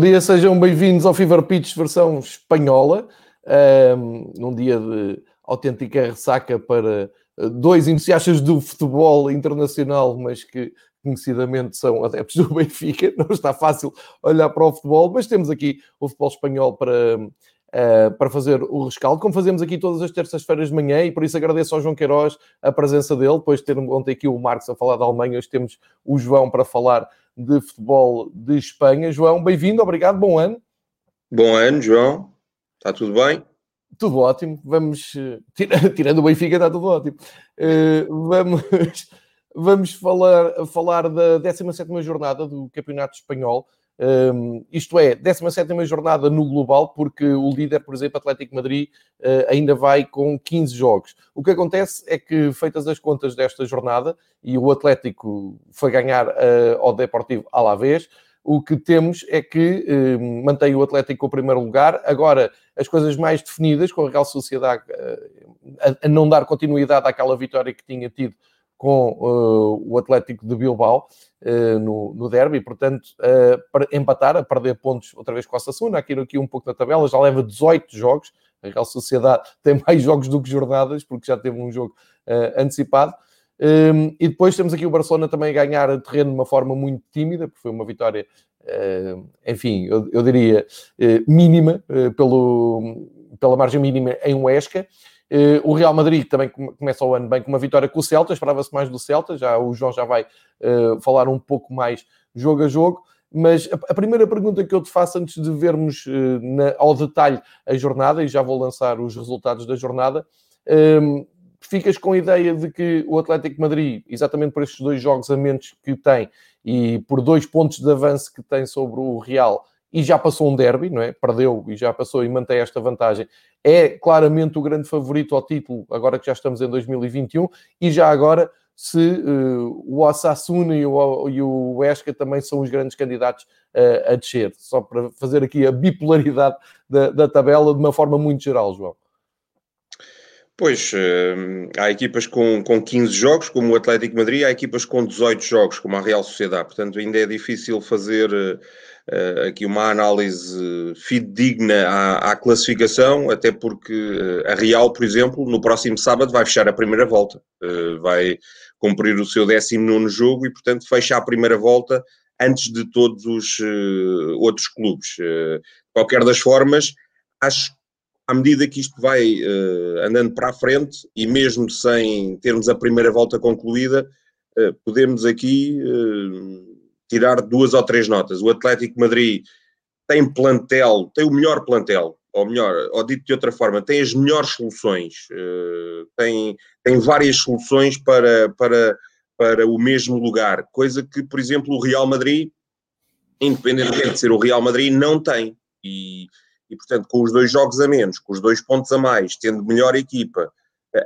Dia, sejam bem-vindos ao Fever Pitch versão espanhola, um, num dia de autêntica ressaca para eh, dois entusiastas do futebol internacional, mas que conhecidamente são adeptos do Benfica. Não está fácil olhar para o futebol, mas temos aqui o futebol espanhol para, uh, para fazer o rescaldo, como fazemos aqui todas as terças-feiras de manhã, e por isso agradeço ao João Queiroz a presença dele. Depois de ter ontem aqui o Marcos a falar da Alemanha, hoje temos o João para falar de futebol de Espanha. João, bem-vindo, obrigado, bom ano. Bom ano, João. Está tudo bem? Tudo ótimo. Vamos, eh, tirando o Benfica, está tudo ótimo. Uh, vamos, vamos falar, falar da 17 jornada do Campeonato Espanhol. Um, isto é, 17 jornada no global, porque o líder, por exemplo, Atlético Madrid, uh, ainda vai com 15 jogos. O que acontece é que, feitas as contas desta jornada, e o Atlético foi ganhar uh, ao Deportivo Alavés, o que temos é que uh, mantém o Atlético o primeiro lugar. Agora, as coisas mais definidas, com a Real Sociedade a, a não dar continuidade àquela vitória que tinha tido com uh, o Atlético de Bilbao uh, no, no derby, portanto, uh, para empatar, a perder pontos outra vez com a Sassuna, aqui, aqui um pouco na tabela, já leva 18 jogos, a Real Sociedade tem mais jogos do que jornadas, porque já teve um jogo antecipado. Um, e depois temos aqui o Barcelona também a ganhar terreno de uma forma muito tímida, porque foi uma vitória, enfim, eu, eu diria, mínima, pelo, pela margem mínima em Huesca. Uh, o Real Madrid também começa o ano bem com uma vitória com o Celta, esperava-se mais do Celta, já, o João já vai uh, falar um pouco mais jogo a jogo. Mas a, primeira pergunta que eu te faço antes de vermos uh, na, ao detalhe a jornada, e já vou lançar os resultados da jornada, ehm, ficas com a ideia de que o Atlético Madrid, exatamente por estes dois jogos a menos que tem e por dois pontos de avanço que tem sobre o Real, e já passou um derby, não é? Perdeu e já passou e mantém esta vantagem. É claramente o grande favorito ao título, agora que já estamos em 2021, e já agora se uh, o Osasuna e o, e o Esca também são os grandes candidatos uh, a descer. Só para fazer aqui a bipolaridade da, da tabela de uma forma muito geral, João. Pois, uh, há equipas com, com 15 jogos, como o Atlético Madrid, há equipas com 18 jogos, como a Real Sociedade. Portanto, ainda é difícil fazer uh, aqui uma análise fidedigna à, à, classificação, até porque uh, a Real, por exemplo, no próximo sábado vai fechar a primeira volta, uh, vai cumprir o seu 19 jogo e, portanto, fecha a primeira volta antes de todos os outros clubes. de qualquer das formas, acho à medida que isto vai andando para a frente e mesmo sem termos a primeira volta concluída, podemos aqui tirar duas ou três notas. O Atlético Madrid tem plantel, tem o melhor plantel, ou melhor, ou dito de outra forma, tem as melhores soluções, uh, tem, tem várias soluções para, para, para o mesmo lugar, coisa que, por exemplo, o Real Madrid, independentemente de ser o Real Madrid, não tem. E, e, portanto, com os dois jogos a menos, com os dois pontos a mais, tendo melhor equipa,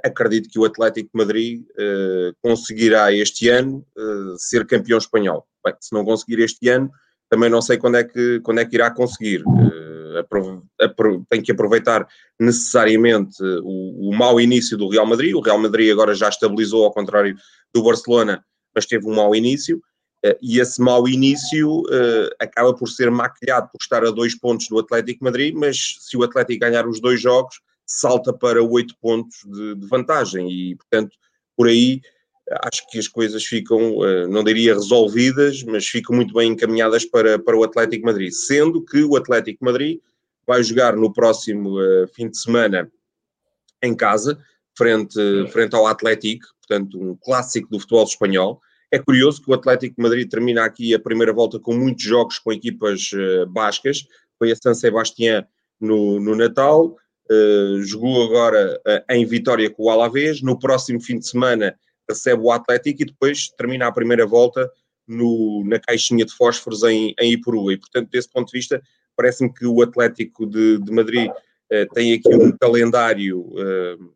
acredito que o Atlético de Madrid uh, conseguirá este ano uh, ser campeão espanhol. Bem, se não conseguir este ano, também não sei quando é que, quando é que irá conseguir. Uh, tem que aproveitar necessariamente o, o mau início do Real Madrid. O Real Madrid agora já estabilizou, ao contrário do Barcelona, mas teve um mau início. e esse mau início acaba por ser maquilhado por estar a dois pontos do Atlético Madrid, mas se o Atlético ganhar os dois jogos, salta para oito pontos de, de, vantagem e, portanto, por aí acho que as coisas ficam, eh, não diria resolvidas, mas ficam muito bem encaminhadas para, para o Atlético Madrid, sendo que o Atlético Madrid vai jogar no próximo uh, fim de semana em casa, frente, frente ao Atlético, portanto, um clássico do futebol espanhol. É curioso que o Atlético Madrid termina aqui a primeira volta com muitos jogos com equipas uh, bascas. Foi a San Sebastián no, no Natal, Uh, jogou agora uh, em Vitória com o Alavés, no próximo fim de semana recebe o Atlético e depois termina a primeira volta no, na caixinha de fósforos em, em Ipurua. E, portanto, desse ponto de vista, parece-me que o Atlético de, de Madrid uh, tem aqui um calendário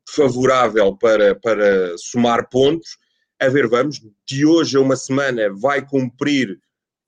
favorável para, para somar pontos. A ver, vamos, de hoje a uma semana vai cumprir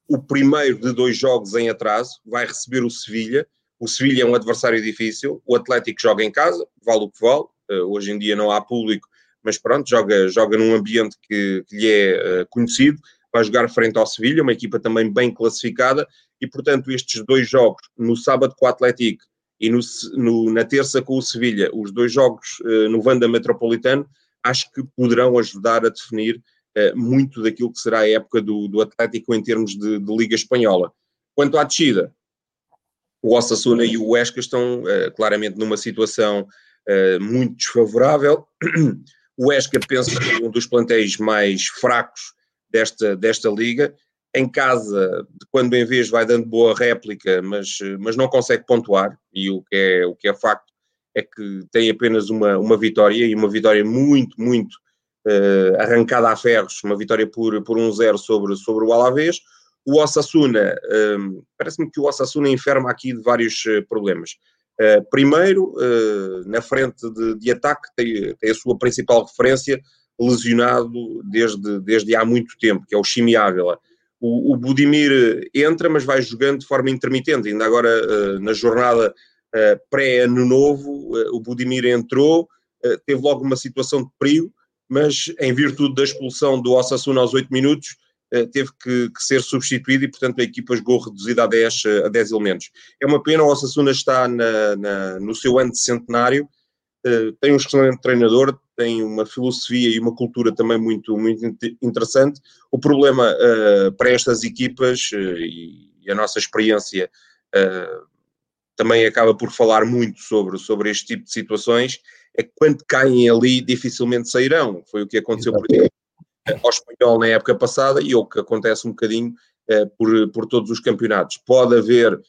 o primeiro de dois jogos em atraso, vai receber o Sevilha, o Sevilha é um adversário difícil, o Atlético joga em casa, vale o que vale. Uh, hoje em dia não há público, mas pronto, joga, joga num ambiente que, que lhe é uh, conhecido. vai jogar frente ao Sevilha, uma equipa também bem classificada, e portanto estes dois jogos, no sábado com o Atlético e no, no, na terça com o Sevilha, os dois jogos uh, no Vanda Metropolitano, acho que poderão ajudar a definir uh, muito daquilo que será a época do, do Atlético em termos de, de, Liga Espanhola. Quanto à descida, o Osasuna e o Huesca estão uh, claramente numa situação muito desfavorável. O Huesca penso que é um dos plantéis mais fracos desta, desta liga em casa, quando em vez vai dando boa réplica, mas, mas não consegue pontuar, e o que é, o que é facto é que tem apenas uma, uma vitória, e uma vitória muito, muito uh, arrancada a ferros, uma vitória por, por 1-0 sobre, sobre o Alavés. O Osasuna, um, parece-me que o Osasuna enferma aqui de vários uh, problemas. Uh, primeiro, na frente de, de ataque, tem, tem, a sua principal referência lesionado desde, desde há muito tempo, que é o Chimi Ávila o, o Budimir entra, mas vai jogando de forma intermitente. Ainda agora, uh, na jornada uh, pré-ano novo, uh, o Budimir entrou, teve logo uma situação de perigo, mas em virtude da expulsão do Osasuna aos 8 minutos, teve que, que, ser substituído e, portanto, a equipa jogou reduzida a 10, a 10 elementos. É uma pena, o Osasuna está na, na, no seu ano de centenário, tem um excelente treinador, tem uma filosofia e uma cultura também muito, muito interessante. O problema uh, para estas equipas uh, e, a nossa experiência uh, também acaba por falar muito sobre, sobre este tipo de situações, é que quando caem ali dificilmente sairão. Foi o que aconteceu, por exemplo, ao espanhol na época passada e o que acontece um bocadinho por, por todos os campeonatos. Pode haver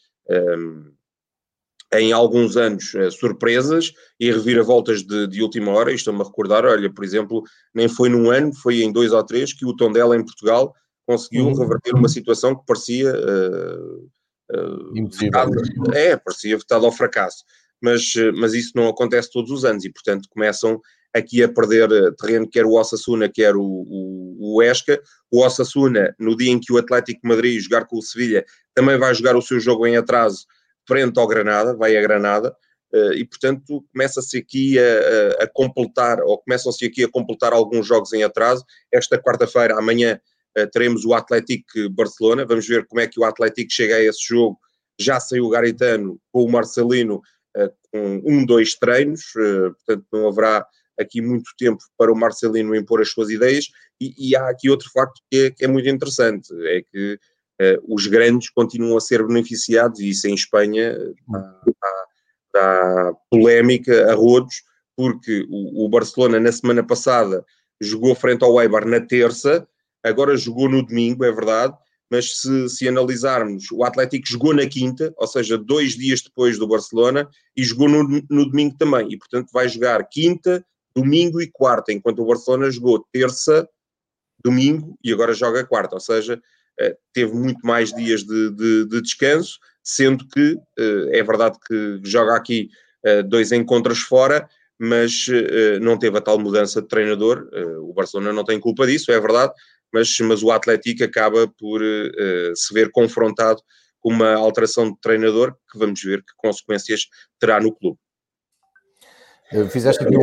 em alguns anos uh, surpresas e reviravoltas de, de última hora. Estou-me a recordar, olha, por exemplo, nem foi num ano, foi em dois ou três que o Tondela em Portugal conseguiu uhum. reverter uma situação que parecia uh, uh, vetado, é, parecia vetado ao fracasso. Mas, mas isso não acontece todos os anos e, portanto, começam aqui a perder terreno, quer o Osasuna, quer o, o, o Esca. O Osasuna, no dia em que o Atlético Madrid jogar com o Sevilha, também vai jogar o seu jogo em atraso frente ao Granada, vai a Granada, uh, e portanto começa-se aqui a, a, completar, ou começam-se aqui a completar alguns jogos em atraso. Esta quarta-feira, amanhã, uh, teremos o Atlético Barcelona, vamos ver como é que o Atlético chega a esse jogo. Já saiu o Garitano com o Marcelino com um, dois treinos, portanto não haverá aqui muito tempo para o Marcelino impor as suas ideias, e, e há aqui outro facto que é, que é muito interessante, é que uh, os grandes continuam a ser beneficiados, e isso em Espanha dá, polémica a rodos, porque o, o, Barcelona na semana passada jogou frente ao Eibar na terça, agora jogou no domingo, é verdade, mas se, se, analisarmos, o Atlético jogou na quinta, ou seja, dois dias depois do Barcelona, e jogou no, no, domingo também, e portanto vai jogar quinta, domingo e quarta, enquanto o Barcelona jogou terça, domingo e agora joga quarta, ou seja, eh, teve muito mais dias de, de, de descanso, sendo que eh, é verdade que joga aqui eh, dois encontros fora, mas não teve a tal mudança de treinador. o Barcelona não tem culpa disso, é verdade, mas, mas o Atlético acaba por se ver confrontado com uma alteração de treinador que vamos ver que consequências terá no clube. Fizeste aqui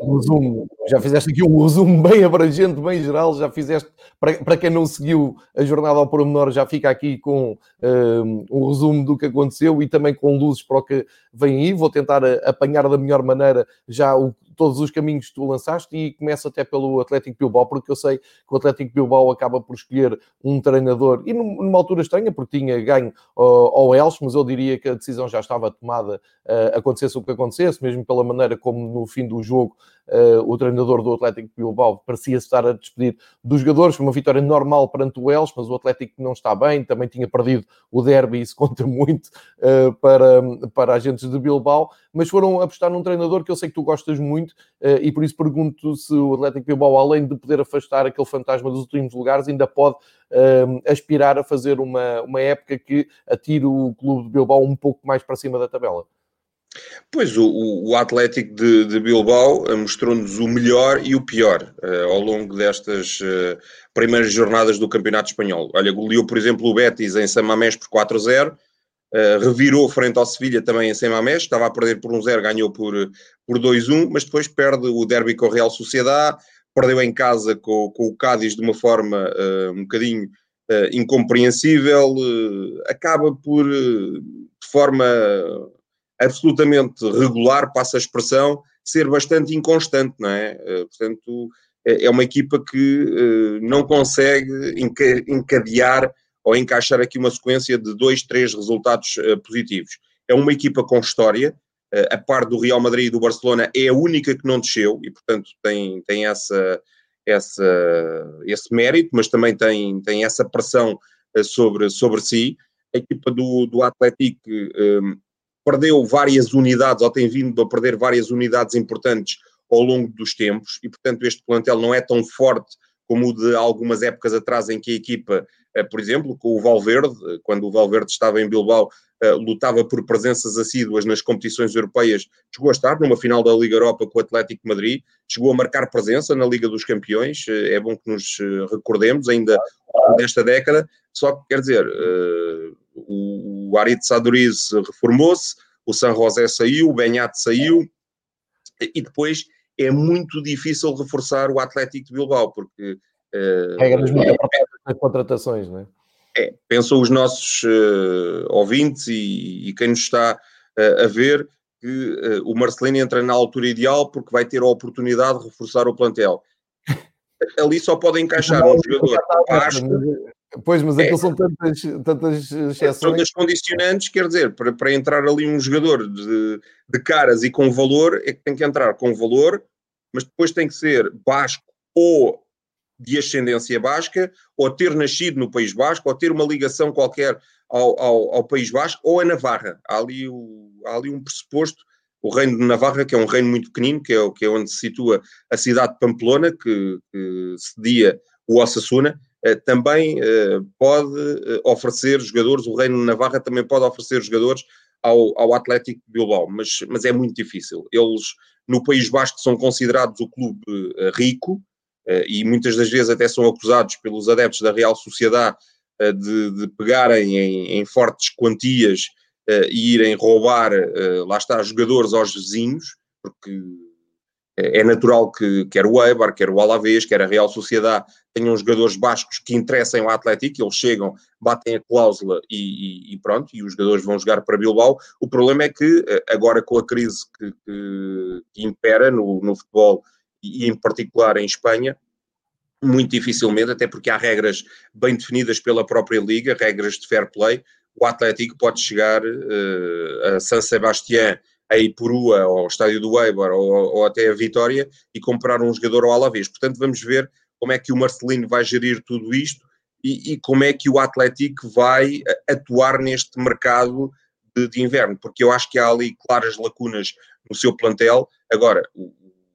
um resumo, já fizeste aqui um resumo bem abrangente, bem geral, já fizeste, para, para quem não seguiu a jornada ao pormenor, já fica aqui com um, um resumo do que aconteceu e também com luzes para o que vem aí. Vou tentar eh, apanhar da melhor maneira já o, todos os caminhos que tu lançaste e começo até pelo Atlético Bilbao, porque eu sei que o Atlético Bilbao acaba por escolher um treinador, e numa altura estranha, porque tinha ganho ao Elche, mas eu diria que a decisão já estava tomada, uh, acontecesse o que acontecesse, mesmo pela maneira como no fim do jogo uh, o treinador do Atlético Bilbao parecia estar a despedir dos jogadores, foi uma vitória normal perante o Elche, mas o Atlético não está bem, também tinha perdido o derby, isso conta muito uh, para, para agentes de Bilbao, mas foram apostar num treinador que eu sei que tu gostas muito uh, e por isso pergunto se o Atlético Bilbao, além de poder afastar aquele fantasma dos últimos lugares, ainda pode aspirar a fazer uma, uma época que atire o clube de Bilbao um pouco mais para cima da tabela. Pois, o, o Atlético de, de Bilbao eh, mostrou-nos o melhor e o pior uh, ao longo destas uh, primeiras jornadas do Campeonato Espanhol. Olha, goleou, por exemplo, o Betis em Samamés por 4-0, uh, revirou frente ao Sevilha também em Samamés, estava a perder por 1-0, ganhou por, por 2-1, mas depois perde o derby com o Real Sociedade, perdeu em casa com, com o Cádiz de uma forma um bocadinho incompreensível, acaba por, de forma absolutamente regular, passa a expressão, ser bastante inconstante, não é? portanto, é, é uma equipa que não consegue encadear ou encaixar aqui uma sequência de dois, três resultados positivos. É uma equipa com história, eh, a par do Real Madrid e do Barcelona, é a única que não desceu e, portanto, tem, tem essa, essa, esse mérito, mas também tem, tem essa pressão eh, sobre, sobre si. A equipa do, do Atlético um, perdeu várias unidades, ou tem vindo a perder várias unidades importantes ao longo dos tempos, e, portanto, este plantel não é tão forte como o de algumas épocas atrás em que a equipa, eh, por exemplo, com o Valverde, quando o Valverde estava em Bilbao, uh, lutava por presenças assíduas nas competições europeias, chegou a estar numa final da Liga Europa com o Atlético de Madrid, chegou a marcar presença na Liga dos Campeões, é bom que nos recordemos ainda nesta década, só que quer dizer, o, o Arit Saduriz reformou-se, o San José saiu, o Benhat saiu, e depois é muito difícil reforçar o Atlético de Bilbao, porque... Uh, Regras muito apertadas nas contratações, não é? É, pensam os nossos uh, ouvintes e, e, quem nos está uh, a ver que uh, o Marcelino entra na altura ideal porque vai ter a oportunidade de reforçar o plantel. Ali só pode encaixar um jogador. Pois, mas é, são tantas, tantas exceções. São das condicionantes, quer dizer, para, para entrar ali um jogador de, de caras e com valor, é que tem que entrar com valor, mas depois tem que ser basco ou de ascendência basca, ou ter nascido no País Basco, ou ter uma ligação qualquer ao, ao, ao País Basco, ou a Navarra. Há ali, o, há ali um pressuposto, o reino de Navarra, que é um reino muito pequenino, que é, que é onde se situa a cidade de Pamplona, que, que cedia o Osasuna, também eh, pode eh, oferecer jogadores, o reino Navarra também pode oferecer jogadores ao, ao Atlético de Bilbao, mas, mas é muito difícil. Eles, no País Basco, são considerados o clube rico, eh, e muitas das vezes até são acusados pelos adeptos da Real Sociedade eh, de, de pegarem em, em, fortes quantias eh, e irem roubar, lá está, jogadores aos vizinhos, porque é natural que quer o Eibar, quer o Alavés, quer a Real Sociedade tenham jogadores bascos que interessem ao Atlético, eles chegam, batem a cláusula e, e, e, pronto, e os jogadores vão jogar para Bilbao. O problema é que agora com a crise que, que, que impera no, no futebol e em particular em Espanha, muito dificilmente, até porque há regras bem definidas pela própria Liga, regras de fair play. O Atlético pode chegar uh, a San Sebastián, a Ipurua, ao estádio do Eibar ou, ou, até a Vitória e comprar um jogador ao Alavés. Portanto, vamos ver como é que o Marcelino vai gerir tudo isto e, e como é que o Atlético vai eh, atuar neste mercado de, de, inverno, porque eu acho que há ali claras lacunas no seu plantel. Agora, o,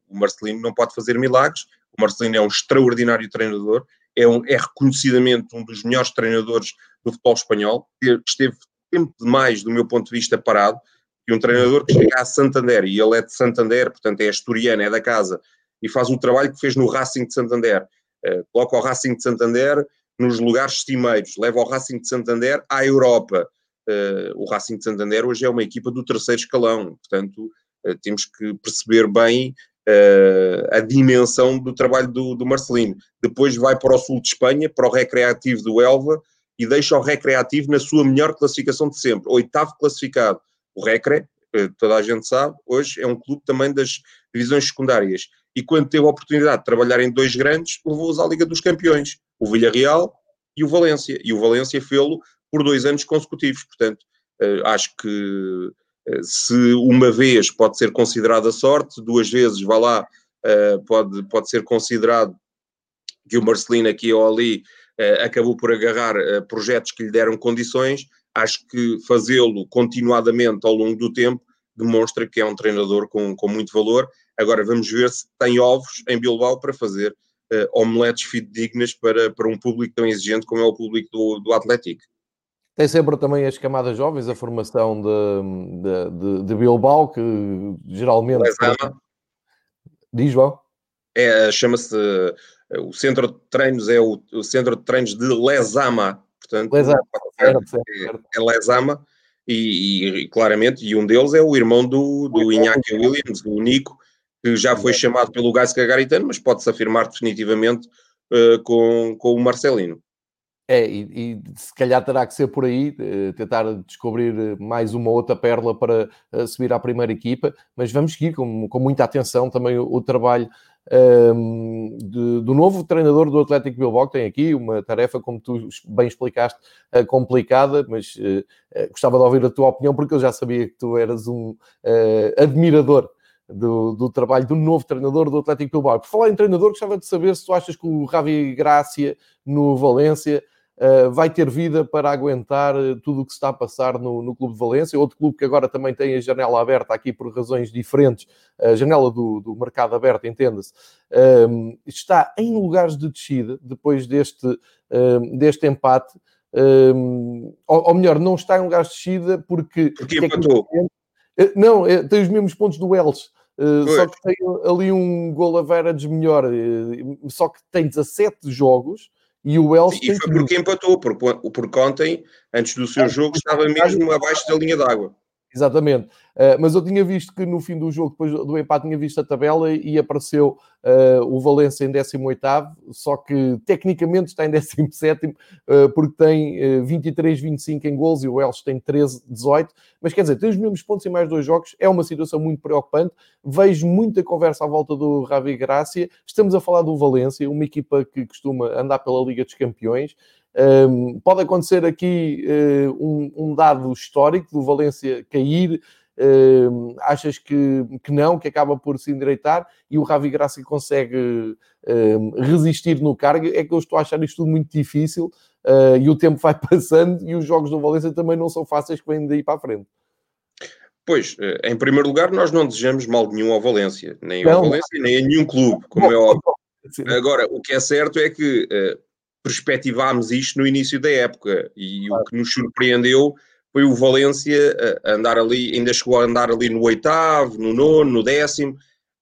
o Marcelino não pode fazer milagres. O Marcelino é um extraordinário treinador, é, um, é reconhecidamente um dos melhores treinadores do futebol espanhol. Esteve tempo demais, do meu ponto de vista, parado. E um treinador que chega a Santander, e ele é de Santander, portanto é asturiano, é da casa, e faz o trabalho que fez no Racing de Santander. Uh, coloca o Racing de Santander nos lugares cimeiros, leva o Racing de Santander à Europa. Uh, o Racing de Santander hoje é uma equipa do terceiro escalão, portanto uh, temos que perceber bem a dimensão do trabalho do, do, Marcelino. Depois vai para o sul de Espanha, para o Recreativo do Elva, e deixa o Recreativo na sua melhor classificação de sempre, oitavo classificado. O Recre, uh, toda a gente sabe, hoje é um clube também das divisões secundárias. E quando teve a oportunidade de trabalhar em dois grandes, levou-os à Liga dos Campeões, o Villarreal e o Valência. E o Valência fê-lo por dois anos consecutivos. Portanto, uh, acho que se uma vez pode ser considerada sorte, duas vezes, vá lá, eh, pode, pode ser considerado que o Marcelino aqui ou ali eh, acabou por agarrar eh, projetos que lhe deram condições, acho que fazê-lo continuadamente ao longo do tempo demonstra que é um treinador com, com muito valor. Agora vamos ver se tem ovos em Bilbao para fazer uh, omeletes fidedignas para, para um público tão exigente como é o público do, do Atlético. Tem sempre também as camadas jovens, a formação de, de, de, Bilbao, que geralmente. Lesama. Diz, João? É, chama-se. O centro de treinos é o, o, centro de treinos de Lesama. Portanto, Lesama, é, é, Lesama. E, e, claramente, e um deles é o irmão do, do Iñaki Williams, o Nico, que já foi chamado pelo Gaisca Garitano, mas pode-se afirmar definitivamente uh, com, com o Marcelino. É, e, e, se calhar terá que ser por aí, uh, tentar descobrir mais uma outra perla para uh, subir à primeira equipa, mas vamos seguir com, com muita atenção também o, o trabalho um, de, do novo treinador do Atlético Bilbao, que tem aqui uma tarefa, como tu bem explicaste, uh, complicada, mas uh, gostava de ouvir a tua opinião, porque eu já sabia que tu eras um admirador do, do, trabalho do novo treinador do Atlético Bilbao. Por falar em treinador, gostava de saber se tu achas que o Ravi Grácia no Valência uh, vai ter vida para aguentar tudo o que se está a passar no, no Clube de Valência, outro clube que agora também tem a janela aberta aqui por razões diferentes, a janela do, do mercado aberto, entenda-se, uh, está em lugares de descida depois deste, uh, deste empate. Ou, ou, melhor, não está em lugares de descida porque. Porque empatou. Que, não, é, tem os mesmos pontos do Elche. Uh, só que tem ali um gol average melhor, uh, só que tem 17 jogos e o Elche E foi porque empatou, porque, porque ontem, antes do seu jogo, estava mesmo abaixo da linha d'água. Exatamente. Uh, mas eu tinha visto que no fim do jogo, depois do empate, tinha visto a tabela e apareceu uh, o Valência em 18, só que tecnicamente está em 17, uh, eh, porque tem uh, 23, 25 em gols e o Elche tem 13, 18. Mas quer dizer, tem os mesmos pontos em mais dois jogos, é uma situação muito preocupante. Vejo muita conversa à volta do Ravi Gracia. Estamos a falar do Valência, uma equipa que costuma andar pela Liga dos Campeões. Um, pode acontecer aqui uh, um, um, dado histórico do Valência cair. Uh, achas que, que não, que acaba por se endireitar e o Ravi Graça consegue uh, resistir no cargo? É que eu estou a achar isto tudo muito difícil uh, e o tempo vai passando e os jogos do Valência também não são fáceis que vêm daí para a frente. Pois, eh, em primeiro lugar, nós não desejamos mal nenhum ao Valência, nem não. ao Valência, nem a nenhum clube, como é óbvio. Agora, o que é certo é que perspectivámos isto no início da época e claro. o que nos surpreendeu foi o Valência andar ali, ainda chegou a andar ali no oitavo, no nono, no décimo.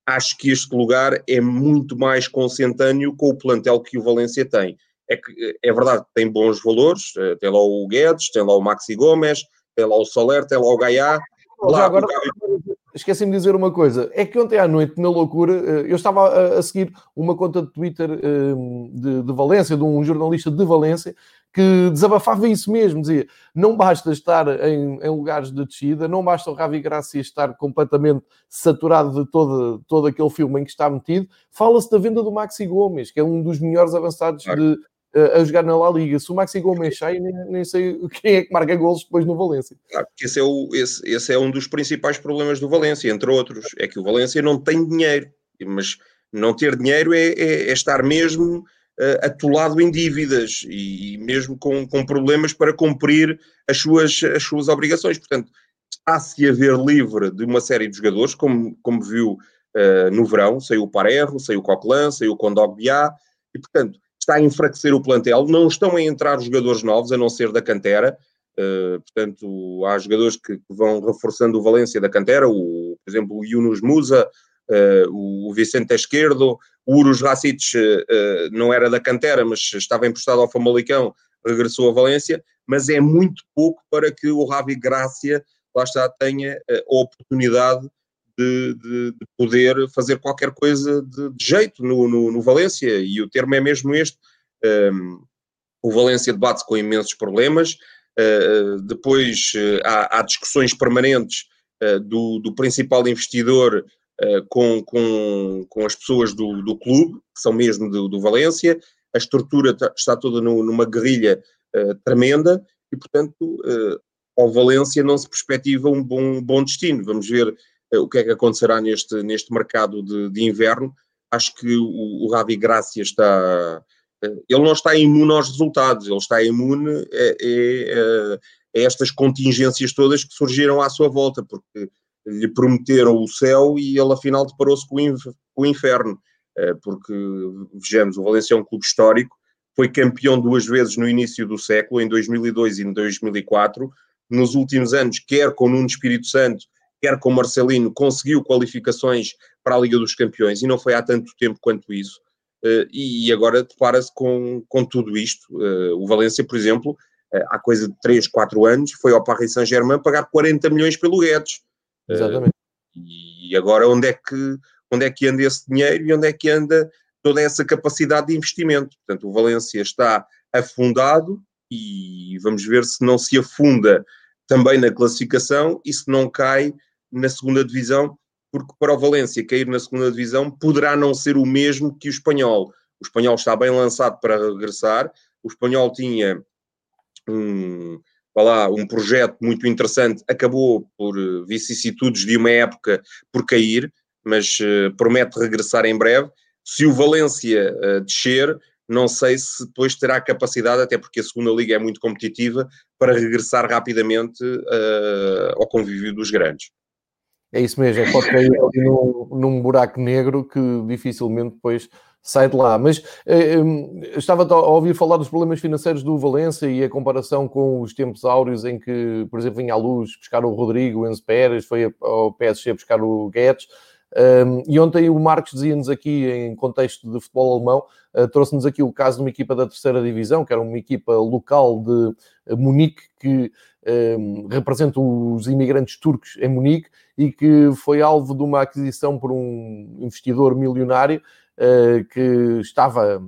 Acho que este lugar é muito mais consentâneo com o plantel que o Valência tem. É, que, é verdade que tem bons valores, eh, tem lá o Guedes, tem lá o Maxi Gomes, tem lá o Soler, tem lá o Gaiá. Lá, agora, o esqueci-me de dizer uma coisa. É que ontem à noite, na loucura, eh, eu estava a, seguir uma conta de Twitter ehm, de, de Valência, de um jornalista de Valência, que desabafava isso mesmo, dizia, não basta estar em, em lugares de descida, não basta o Ravi Gracia estar completamente saturado de todo, todo aquele filme em que está metido, fala-se da venda do Maxi Gomes, que é um dos melhores avançados claro. de, a jogar na La Liga. Se o Maxi Gomes sai, nem, nem sei quem é que marca golos depois no Valência. Claro, esse é, o, esse, esse é um dos principais problemas do Valência, entre outros. É que o Valência não tem dinheiro, mas não ter dinheiro é, é, é estar mesmo uh, atolado em dívidas e, e mesmo com, com, problemas para cumprir as suas, as suas obrigações. Portanto, está-se a ver livre de uma série de jogadores, como, como viu uh, no verão, saiu o Parerro, saiu o Coquelin, saiu o Condogbiá, e portanto está a enfraquecer o plantel, não estão a entrar jogadores novos, a não ser da cantera, uh, portanto, há jogadores que, vão reforçando o Valência da cantera, o, por exemplo, o Yunus Musa, uh, o Vicente Esquerdo, o Urus Racic uh, não era da cantera, mas estava emprestado ao Famalicão, regressou a Valência, mas é muito pouco para que o Ravi Grácia, lá está, tenha a oportunidade de, de, de poder fazer qualquer coisa de, de jeito no, no, no, Valência, e o termo é mesmo este. Um, o Valência debate-se com imensos problemas, uh, depois uh, há, há, discussões permanentes uh, do, do, principal investidor com, com, com, as pessoas do, do clube, que são mesmo do, do Valência, a estrutura está toda no, numa guerrilha tremenda, e portanto ao Valência não se perspectiva um bom, bom destino. Vamos ver o que é que acontecerá neste, neste mercado de, de inverno. Acho que o, o Ravi Gracia está. Eh, ele não está imune aos resultados, ele está imune a, a, a estas contingências todas que surgiram à sua volta, porque lhe prometeram o céu e ele afinal deparou-se com o inferno. Eh, porque, vejamos, o Valencia é um clube histórico, foi campeão duas vezes no início do século, em 2002 e em 2004. Nos últimos anos, quer com Nuno Espírito Santo, quer com Marcelino, conseguiu qualificações para a Liga dos Campeões e não foi há tanto tempo quanto isso. Uh, e agora depara-se com, com tudo isto. Uh, o Valência, por exemplo, uh, há coisa de 3, 4 anos, foi ao Paris Saint-Germain pagar 40 milhões pelo Guedes. Exatamente. e agora onde é que onde é que anda esse dinheiro e onde é que anda toda essa capacidade de investimento. Portanto, o Valência está afundado e vamos ver se não se afunda também na classificação e se não cai na segunda divisão, porque para o Valência cair na segunda divisão poderá não ser o mesmo que o espanhol. O espanhol está bem lançado para regressar, o espanhol tinha um, lá, um projeto muito interessante, acabou por eh, vicissitudes de uma época por cair, mas uh, promete regressar em breve. Se o Valência uh, descer, não sei se depois terá capacidade, até porque a segunda liga é muito competitiva, para regressar rapidamente uh, ao convívio dos grandes. É isso mesmo, é pode cair ali num, num, buraco negro que dificilmente depois sai de lá. Mas eh, estava a ouvir falar dos problemas financeiros do Valência e a comparação com os tempos áureos em que, por exemplo, vinha à luz buscar o Rodrigo, o Enzo Pérez, foi ao PSG buscar o Guedes. Um, e ontem o Marcos dizia-nos aqui, em contexto de futebol alemão, uh, trouxe-nos aqui o caso de uma equipa da terceira divisão, que era uma equipa local de Munique, que um, representa os imigrantes turcos em Munique e que foi alvo de uma aquisição por um investidor milionário uh, que estava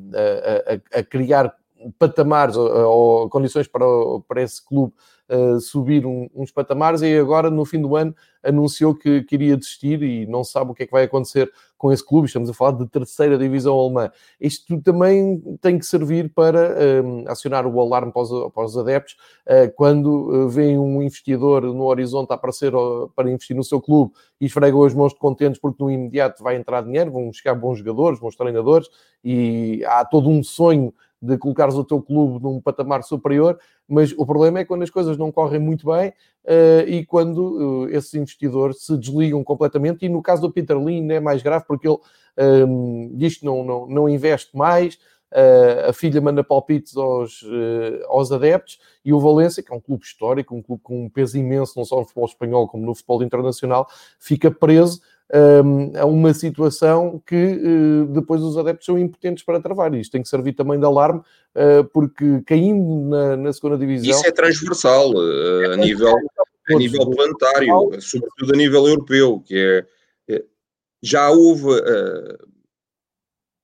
a, a, criar patamares ou, condições para, para esse clube uh, subir uns patamares e agora no fim do ano anunciou que queria desistir e não sabe o que é que vai acontecer com esse clube. Estamos a falar de terceira divisão alemã. Isto também tem que servir para um, acionar o alarme para os, para os adeptos uh, quando uh, vem um investidor no horizonte a aparecer para investir no seu clube e esfregam as mãos de contentes porque no imediato vai entrar dinheiro, vão chegar bons jogadores, bons treinadores e há todo um sonho de colocares o teu clube num patamar superior, mas o problema é quando as coisas não correm muito bem uh, e quando uh, esses investidores se desligam completamente. E no caso do Peter Lin é mais grave porque ele um, ehm, diz que não, não, não investe mais. Uh, a filha manda palpites aos, aos adeptos e o Valência, que é um clube histórico, um clube com um peso imenso, não só no futebol espanhol como no futebol internacional, fica preso a uma situação que eh, depois os adeptos são impotentes para travar. Isto tem que servir também de alarme, eh, porque caindo na, na segunda divisão. Isso é transversal eh, a, nível, a nível planetário, sobretudo a nível europeu, que é. é já houve,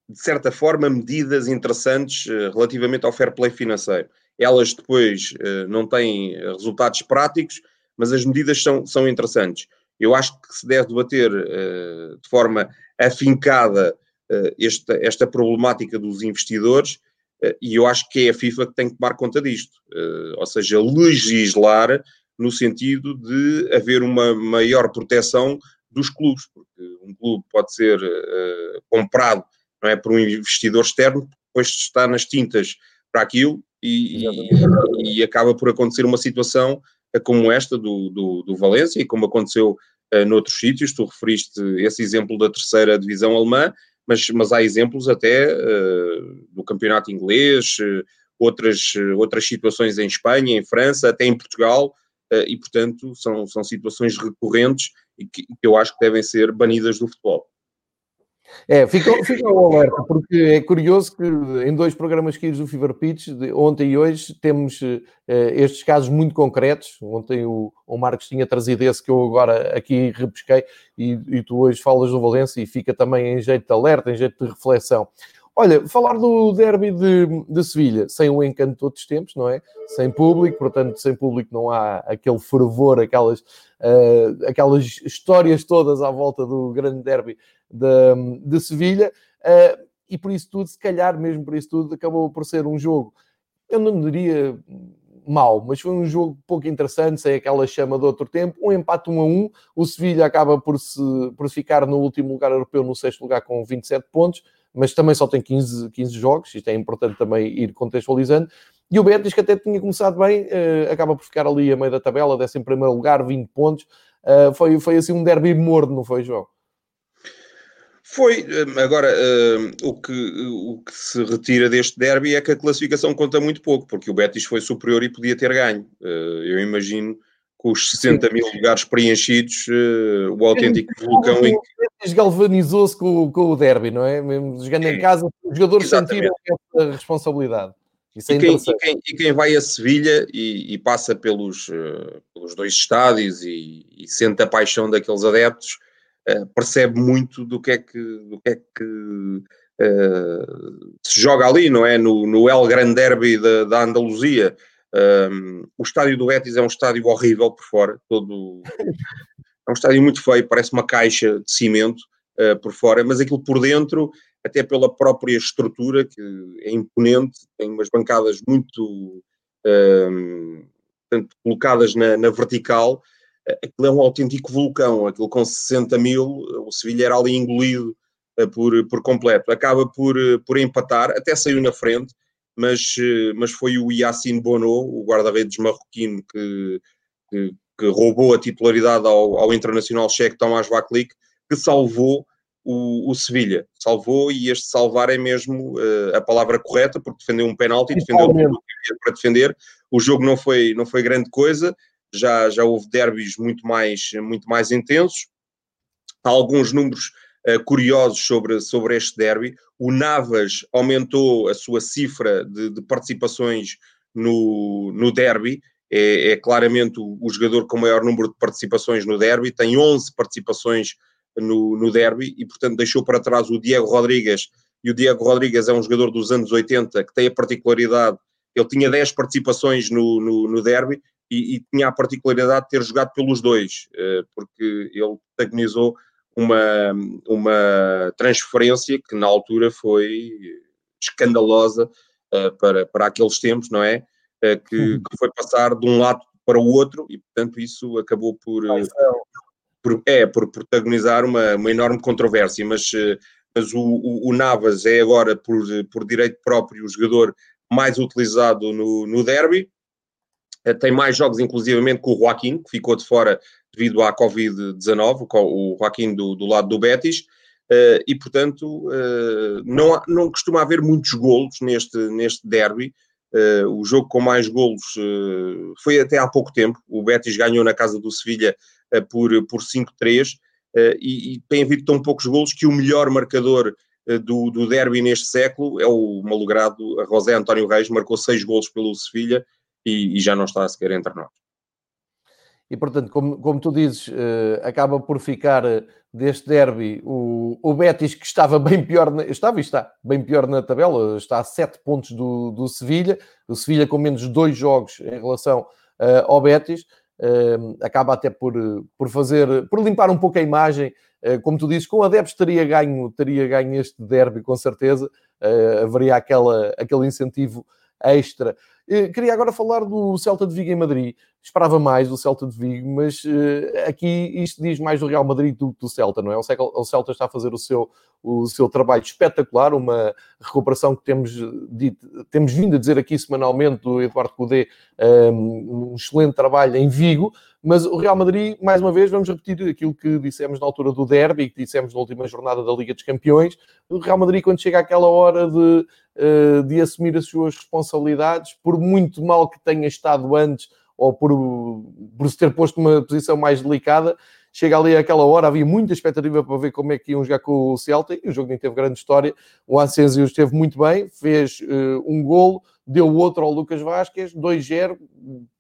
de certa forma, medidas interessantes relativamente ao fair play financeiro. Elas depois não têm resultados práticos, mas as medidas são, são interessantes eu acho que se deve debater uh, de forma afincada uh, esta, esta problemática dos investidores uh, e eu acho que é a FIFA que tem que tomar conta disto, ou seja, legislar no sentido de haver uma maior proteção dos clubes, porque um clube pode ser comprado não é, por um investidor externo, depois está nas tintas para aquilo e, e, e acaba por acontecer uma situação como esta do, do, do Valência e como aconteceu uh, noutros sítios. Tu referiste esse exemplo da terceira divisão alemã, mas, mas há exemplos até uh, do campeonato inglês, uh, outras, outras situações em Espanha, em França, até em Portugal, e portanto são, são situações recorrentes e que, que eu acho que devem ser banidas do futebol. É, fica, fica o alerta, porque é curioso que em dois programas seguidos do Fever Pitch, ontem e hoje, temos uh, estes casos muito concretos. Ontem o, o Marcos tinha trazido esse que eu agora aqui repesquei, e, e tu hoje falas do Valência e fica também em jeito de alerta, em jeito de reflexão. Olha, falar do derby de, de Sevilha, sem o encanto de outros tempos, não é? Sem público, portanto, sem público não há aquele fervor, aquelas, uh, aquelas histórias todas à volta do grande derby de, de Sevilha. Uh, e por isso tudo, se calhar, mesmo por isso tudo, acabou por ser um jogo, eu não diria mau, mas foi um jogo pouco interessante, sem aquela chama do outro tempo. Um empate 1 a 1. O Sevilha acaba por, se, por ficar no último lugar europeu, no sexto lugar, com 27 pontos mas também só tem 15, 15 jogos, isto é importante também ir contextualizando. E o Betis, que até tinha começado bem, uh, acaba por ficar ali a meio da tabela, décimo primeiro lugar, 20 pontos. Uh, foi, foi assim um derby morno, não foi, João? Foi. Eh, agora, uh, o, que, o que se retira deste derby é que a classificação conta muito pouco, porque o Betis foi superior e podia ter ganho. eu imagino com os 60 Sim. mil lugares preenchidos, uh, o autêntico vulcão em que... galvanizou-se com, com, o derby, não é? Mesmo jogando é. em casa, os jogadores Exatamente. sentiram essa responsabilidade. É e, quem, e, quem, e, quem, vai a Sevilha e, e passa pelos, uh, pelos dois estádios e, sente a paixão daqueles adeptos, percebe muito do que é que, do que, é que se joga ali, não é? No, no El Gran Derby da, da Andaluzia. Um, o estádio do Betis é um estádio horrível por fora, todo é um estádio muito feio, parece uma caixa de cimento uh, por fora, mas aquilo por dentro, até pela própria estrutura, que é imponente, tem umas bancadas muito um, portanto, colocadas na, na vertical, uh, aquilo é um autêntico vulcão, aquilo com 60 mil, o Sevilha era ali engolido uh, por, por completo, acaba por, por empatar, até saiu na frente, mas, mas foi o Yacine Bono, o guarda-redes marroquino, que, que, que, roubou a titularidade ao, ao internacional checo Tomás Vaklik, que salvou o, o Sevilha. Salvou, e este salvar é mesmo uh, a palavra correta, porque defendeu um penalti, defendeu o que para defender. O jogo não foi, não foi grande coisa, já, já houve derbys muito mais, muito mais intensos. Há alguns números uh, curiosos sobre, sobre este derby. O Navas aumentou a sua cifra de, de participações no, no derby, é, é claramente o, o, jogador com maior número de participações no derby, tem 11 participações no, no derby e, portanto, deixou para trás o Diego Rodrigues. E o Diego Rodrigues é um jogador dos anos 80 que tem a particularidade, ele tinha 10 participações no, no, no derby e, e, tinha a particularidade de ter jogado pelos dois, eh, porque ele protagonizou uma, uma transferência que na altura foi escandalosa uh, para, para aqueles tempos, não é? Uh, que, uhum. que, foi passar de um lado para o outro e, portanto, isso acabou por, por é, por protagonizar uma, uma enorme controvérsia, mas, mas o, o, o, Navas é agora, por, por direito próprio, o jogador mais utilizado no, no derby, tem mais jogos, inclusivamente, com o Joaquim, que ficou de fora devido à Covid-19, o Joaquim do, do, lado do Betis, uh, e portanto uh, não, não costuma haver muitos golos neste, neste derby. Uh, o jogo com mais golos foi até há pouco tempo. O Betis ganhou na casa do Sevilha por, por 5-3 e, e, tem havido tão poucos golos que o melhor marcador do, do derby neste século é o malogrado José António Reis, marcou 6 golos pelo Sevilha e, e já não está sequer entre nós. E, portanto, como, como tu dizes, uh, acaba por ficar uh, deste derby o, o Betis, que estava bem pior, na, estava está bem pior na tabela, está a 7 pontos do, do Sevilha, o Sevilha com menos dois jogos em relação uh, ao Betis, acaba até por, por fazer, por limpar um pouco a imagem, como tu dizes, com adeptos teria ganho, teria ganho este derby com certeza, haveria aquela, aquele incentivo extra. Eh, queria agora falar do Celta de Vigo em Madrid. Esperava mais do Celta de Vigo, mas uh, aqui isto diz mais do Real Madrid do que do Celta, não é? O Celta está a fazer o seu, o seu trabalho espetacular, uma recuperação que temos, dito, temos vindo a dizer aqui semanalmente do Eduardo Cudê, um, um excelente trabalho em Vigo, mas o Real Madrid, mais uma vez, vamos repetir aquilo que dissemos na altura do Derby que dissemos na última jornada da Liga dos Campeões. O Real Madrid, quando chega àquela hora de, eh, de assumir as suas responsabilidades, por muito mal que tenha estado antes ou por, por se ter posto numa posição mais delicada, chega ali àquela hora, havia muita expectativa para ver como é que iam jogar com o Celta e o jogo nem teve grande história. O Asensio esteve muito bem, fez uh, um golo, deu outro ao Lucas Vasquez, 2-0,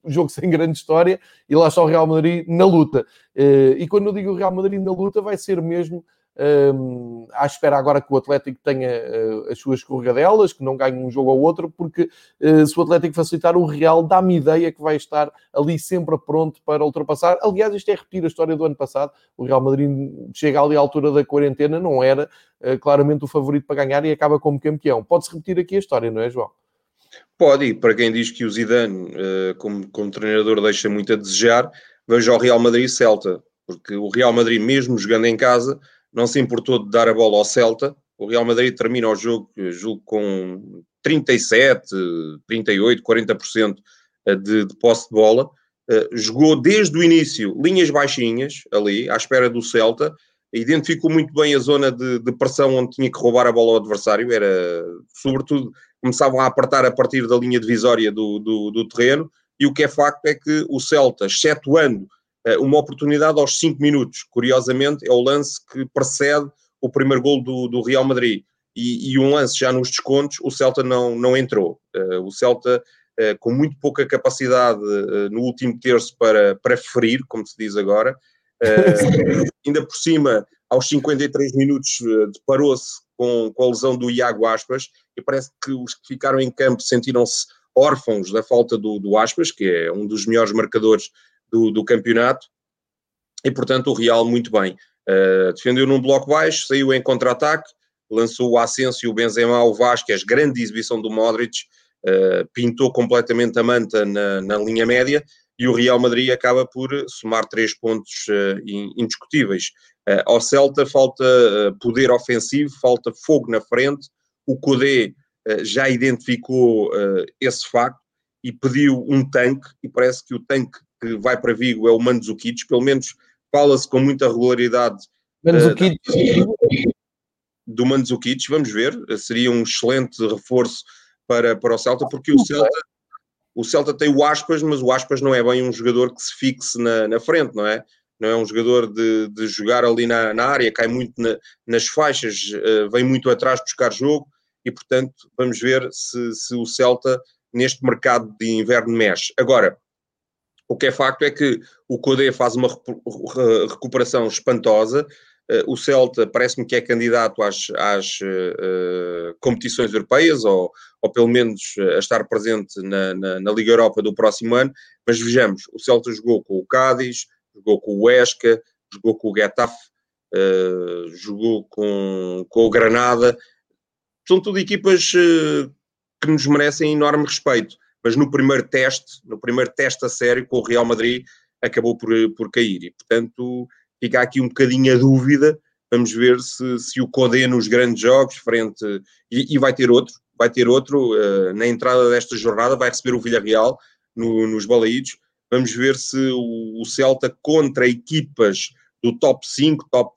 jogo sem grande história, e lá está o Real Madrid na luta. Uh, e quando eu digo o Real Madrid na luta, vai ser mesmo um, à espera agora que o Atlético tenha uh, as suas escorregadelas, que não ganhe um jogo ou outro, porque uh, se o Atlético facilitar o Real, dá-me ideia que vai estar ali sempre pronto para ultrapassar. Aliás, isto é repetir a história do ano passado. O Real Madrid chega ali à altura da quarentena, não era uh, claramente o favorito para ganhar e acaba como campeão. Pode-se repetir aqui a história, não é, João? Pode, e para quem diz que o Zidane, como, como treinador, deixa muito a desejar, veja o Real Madrid-Celta, porque o Real Madrid, mesmo jogando em casa, não se importou de dar a bola ao Celta. O Real Madrid termina o jogo, jogo com 37, 38, 40% de, de posse de bola. Uh, jogou desde o início linhas baixinhas, ali, à espera do Celta. Identificou muito bem a zona de, de pressão onde tinha que roubar a bola ao adversário. Era, sobretudo, começavam a apertar a partir da linha divisória do, do, do terreno. E o que é facto é que o Celta, excetuando eh, uma oportunidade aos 5 minutos. Curiosamente, é o lance que precede o primeiro gol do, do Real Madrid. E, e, um lance já nos descontos, o Celta não, não entrou. Uh, o Celta, uh, com muito pouca capacidade uh, no último terço para, para ferir, como se diz agora, ainda por cima aos 53 minutos deparou-se com, com a lesão do Iago Aspas e parece que os que ficaram em campo sentiram-se órfãos da falta do, do Aspas, que é um dos melhores marcadores do, do campeonato, e portanto o Real muito bem. Uh, defendeu num bloco baixo, saiu em contra-ataque, lançou o Asensio, o Benzema, o Vasquez, grande exibição do Modric, uh, pintou completamente a manta na, na, linha média e o Real Madrid acaba por somar três pontos uh, indiscutíveis. ao Celta falta poder ofensivo, falta fogo na frente, o Codé já identificou esse facto e pediu um tanque, e parece que o tanque que vai para Vigo é o Mandzukic, pelo menos fala-se com muita regularidade Mandzukic. Uh, do Mandzukic, vamos ver, seria um excelente reforço para, para o Celta, porque o Celta, o Celta tem o Aspas, mas o Aspas não é bem um jogador que se fixe na, na frente, não é? Não é um jogador de, de jogar ali na, na área, cai muito na, nas faixas, uh, vem muito atrás buscar jogo, e portanto vamos ver se, se o Celta neste mercado de inverno mexe. Agora, o que é facto é que o Codé faz uma recuperação espantosa. Eh, o Celta parece-me que é candidato às, às uh, competições europeias, ou, ou pelo menos a estar presente na, na, na, Liga Europa do próximo ano. Mas vejamos, o Celta jogou com o Cádiz, jogou com o Huesca, jogou com o Getafe, uh, jogou com, com o Granada. São tudo equipas uh, que nos merecem enorme respeito mas no primeiro teste, no primeiro teste a sério com o Real Madrid, acabou por, por cair. E, portanto, fica aqui um bocadinho a dúvida. Vamos ver se, se o Codé nos grandes jogos, frente. E, e vai ter outro, vai ter outro uh, na entrada desta jornada, vai receber o Villarreal no, nos balaídos. Vamos ver se o, o, Celta contra equipas do top 5, top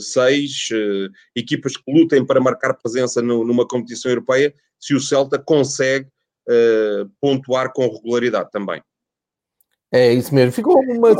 6, uh, eh, equipas que lutem para marcar presença no, numa competição europeia, se o Celta consegue uh, pontuar com regularidade também. É isso mesmo. Ficou uma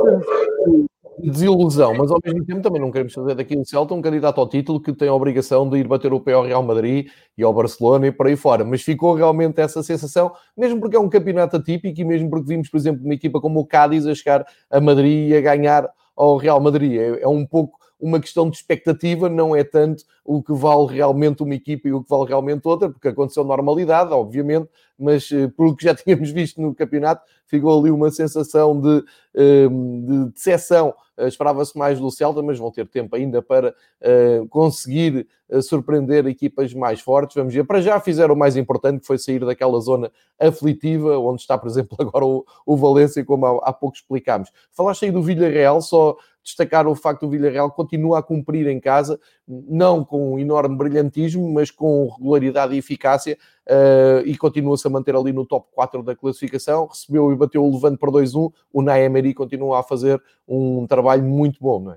desilusão, mas ao mesmo tempo também não queremos fazer daqui do Celta um candidato ao título que tem a obrigação de ir bater o pé ao Real Madrid e ao Barcelona e por aí fora. Mas ficou realmente essa sensação, mesmo porque é um campeonato atípico e mesmo porque vimos, por exemplo, uma equipa como o Cádiz a chegar a Madrid e a ganhar ao Real Madrid. É, é um pouco uma questão de expectativa, não é tanto o que vale realmente uma equipa e o que vale realmente outra, porque aconteceu normalidade, obviamente, mas uh, pelo que já tínhamos visto no campeonato, ficou ali uma sensação de, uh, de decepção. Uh, Esperava-se mais do Celta, mas vão ter tempo ainda para uh, conseguir surpreender equipas mais fortes. Vamos ver. Para já fizeram o mais importante, que foi sair daquela zona aflitiva, onde está, por exemplo, agora o, o Valência, como há, há pouco explicámos. Falaste aí do Villarreal, só destacar o facto do Villarreal continua a cumprir em casa, não com um enorme brilhantismo, mas com regularidade e eficácia, uh, e continua-se a manter ali no top 4 da classificação. Recebeu e bateu o Levante por 2-1. O Naemery continua a fazer um trabalho muito bom, não é?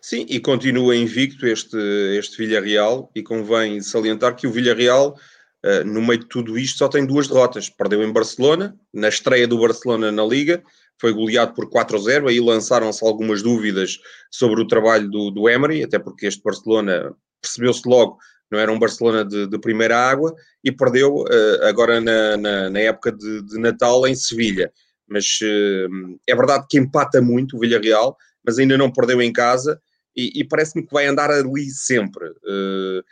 Sim, e continua invicto este, este Villarreal, e convém salientar que o Villarreal, uh, no meio de tudo isto, só tem duas derrotas. Perdeu em Barcelona, na estreia do Barcelona na Liga, foi goleado por 4-0, aí lançaram-se algumas dúvidas sobre o trabalho do, do Emery, até porque este Barcelona percebeu-se logo não era um Barcelona de, de primeira água e perdeu uh, agora na, na, na, época de, de, Natal em Sevilha. Mas uh, é verdade que empata muito o Villarreal, mas ainda não perdeu em casa e, e parece-me que vai andar ali sempre. Uh,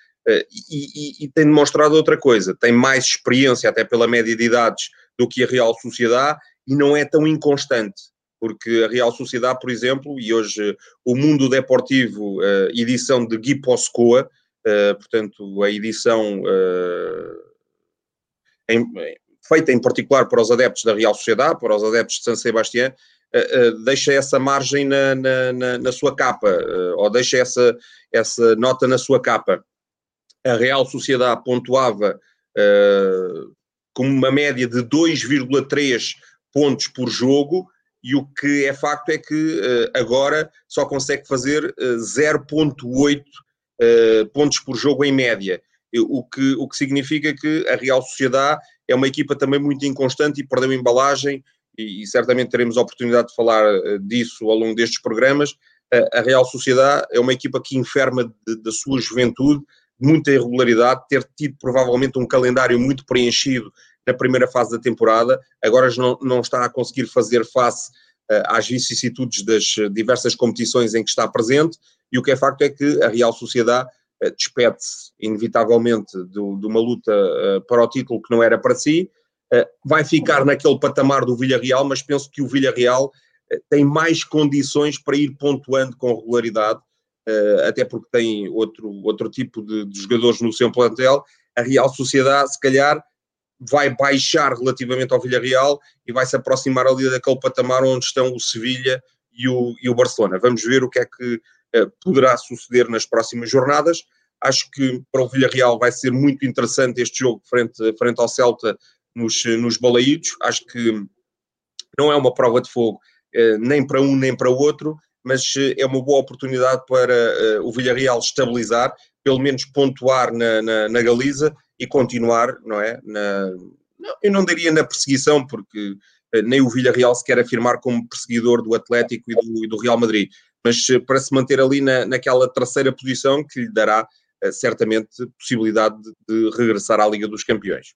e, e, e, tem demonstrado outra coisa, tem mais experiência até pela média de idades do que a Real Sociedade e não é tão inconstante, porque a Real Sociedade, por exemplo, e hoje o Mundo Deportivo, uh, edição de Gui Poscoa, uh, portanto, a edição uh, em, feita em particular para os adeptos da Real Sociedade, para os adeptos de San Sebastián, deixa essa margem na, na, na, na sua capa, ou deixa essa, essa nota na sua capa. A Real Sociedade pontuava com uma média de 2,3 pontos por jogo, e o que é facto é que uh, agora só consegue fazer uh, eh, 0,8 uh, eh, pontos por jogo em média. O que, o que significa que a Real Sociedade é uma equipa também muito inconstante e perdeu embalagem, e, e certamente teremos a oportunidade de falar disso ao longo destes programas. a Real Sociedade é uma equipa que enferma da sua juventude, muita irregularidade, ter tido provavelmente um calendário muito preenchido na primeira fase da temporada, agora não, não está a conseguir fazer face uh, às vicissitudes das diversas competições em que está presente E o que é facto é que a Real Sociedade uh, despede-se, inevitavelmente, do, de uma luta uh, para o título que não era para si, vai ficar naquele patamar do Villarreal, mas penso que o Villarreal tem mais condições para ir pontuando com regularidade, até porque tem outro, outro tipo de, de jogadores no seu plantel. A Real Sociedade, se calhar, vai baixar relativamente ao Villarreal e vai se aproximar ali daquele patamar onde estão o Sevilha e o, e o Barcelona. Vamos ver o que é que uh, poderá suceder nas próximas jornadas. Acho que para o Villarreal vai ser muito interessante este jogo frente, frente ao Celta nos, nos balaídos. Acho que não é uma prova de fogo uh, nem para um nem para o outro, mas uh, é uma boa oportunidade para o Villarreal estabilizar, pelo menos pontuar na, na, na Galiza e continuar, não é? Na, não, eu não diria na perseguição, porque eh, nem o Villarreal se quer afirmar como perseguidor do Atlético e do, e do Real Madrid, mas eh, para se manter ali na, naquela terceira posição que lhe dará uh, certamente possibilidade de, de, regressar à Liga dos Campeões.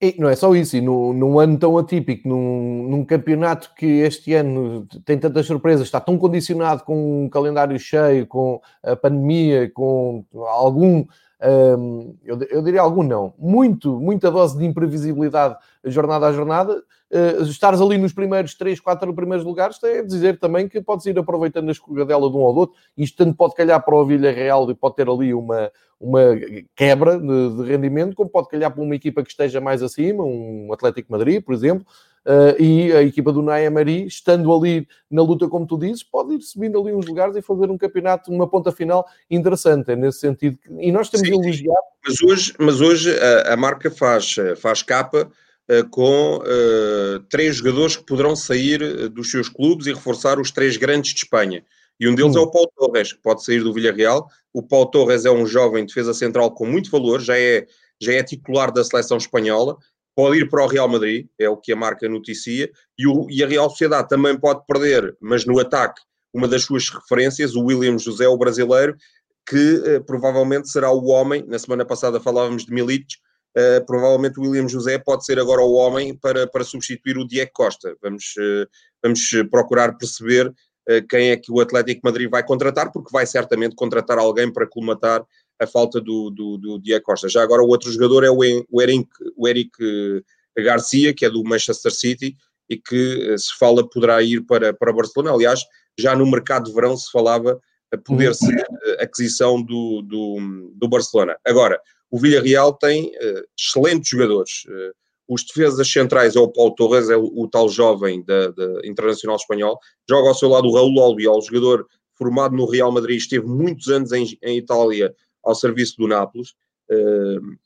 E não é só isso, e num, num ano tão atípico, num, num, campeonato que este ano tem tantas surpresas, está tão condicionado com um calendário cheio, com a pandemia, com algum um, eu, eu, diria algum não, muito, muita dose de imprevisibilidade jornada a jornada. Uh, estares ali nos primeiros 3, 4 primeiros lugares, é dizer também que podes ir aproveitando a escorregadela de um do outro. Isto tanto pode calhar para o Vilha Real e pode ter ali uma, uma quebra de, de, rendimento, como pode calhar para uma equipa que esteja mais acima, um Atlético Madrid, por exemplo, uh, e a equipa do Naya Mari, estando ali na luta, como tu dizes, pode ir subindo ali uns lugares e fazer um campeonato, uma ponta final interessante, é nesse sentido. E nós temos elogiado. Mas hoje, mas hoje a, a marca faz, faz capa uh, com uh, três jogadores que poderão sair dos seus clubes e reforçar os três grandes de Espanha. E um deles hum. é o Paulo Torres, que pode sair do Villarreal. O Paulo Torres é um jovem defesa central com muito valor, já é, já é titular da seleção espanhola, pode ir para o Real Madrid, é o que a marca noticia, e, o, e a Real Sociedade também pode perder, mas no ataque, uma das suas referências, o William José, o brasileiro, que eh, provavelmente será o homem, na semana passada falávamos de Milites, Uh, provavelmente o William José pode ser agora o homem para, para substituir o Diego Costa. Vamos, uh, vamos procurar perceber eh, quem é que o Atlético Madrid vai contratar, porque vai certamente contratar alguém para colmatar a falta do, do, do Diego Costa. Já agora o outro jogador é o, o, Eric, o Eric Garcia, que é do Manchester City, e que eh, se fala poderá ir para, para Barcelona. Aliás, já no mercado de verão se falava a poder ser uhum. aquisição do, do, do Barcelona. Agora, o Villarreal tem uh, excelentes jogadores. Uh, os defesas centrais é o Paulo Torres, é o, o tal jovem da, da, Internacional Espanhol. Joga ao seu lado o Raul Albiol, jogador formado no Real Madrid, esteve muitos anos em, em Itália ao serviço do Nápoles. Uh,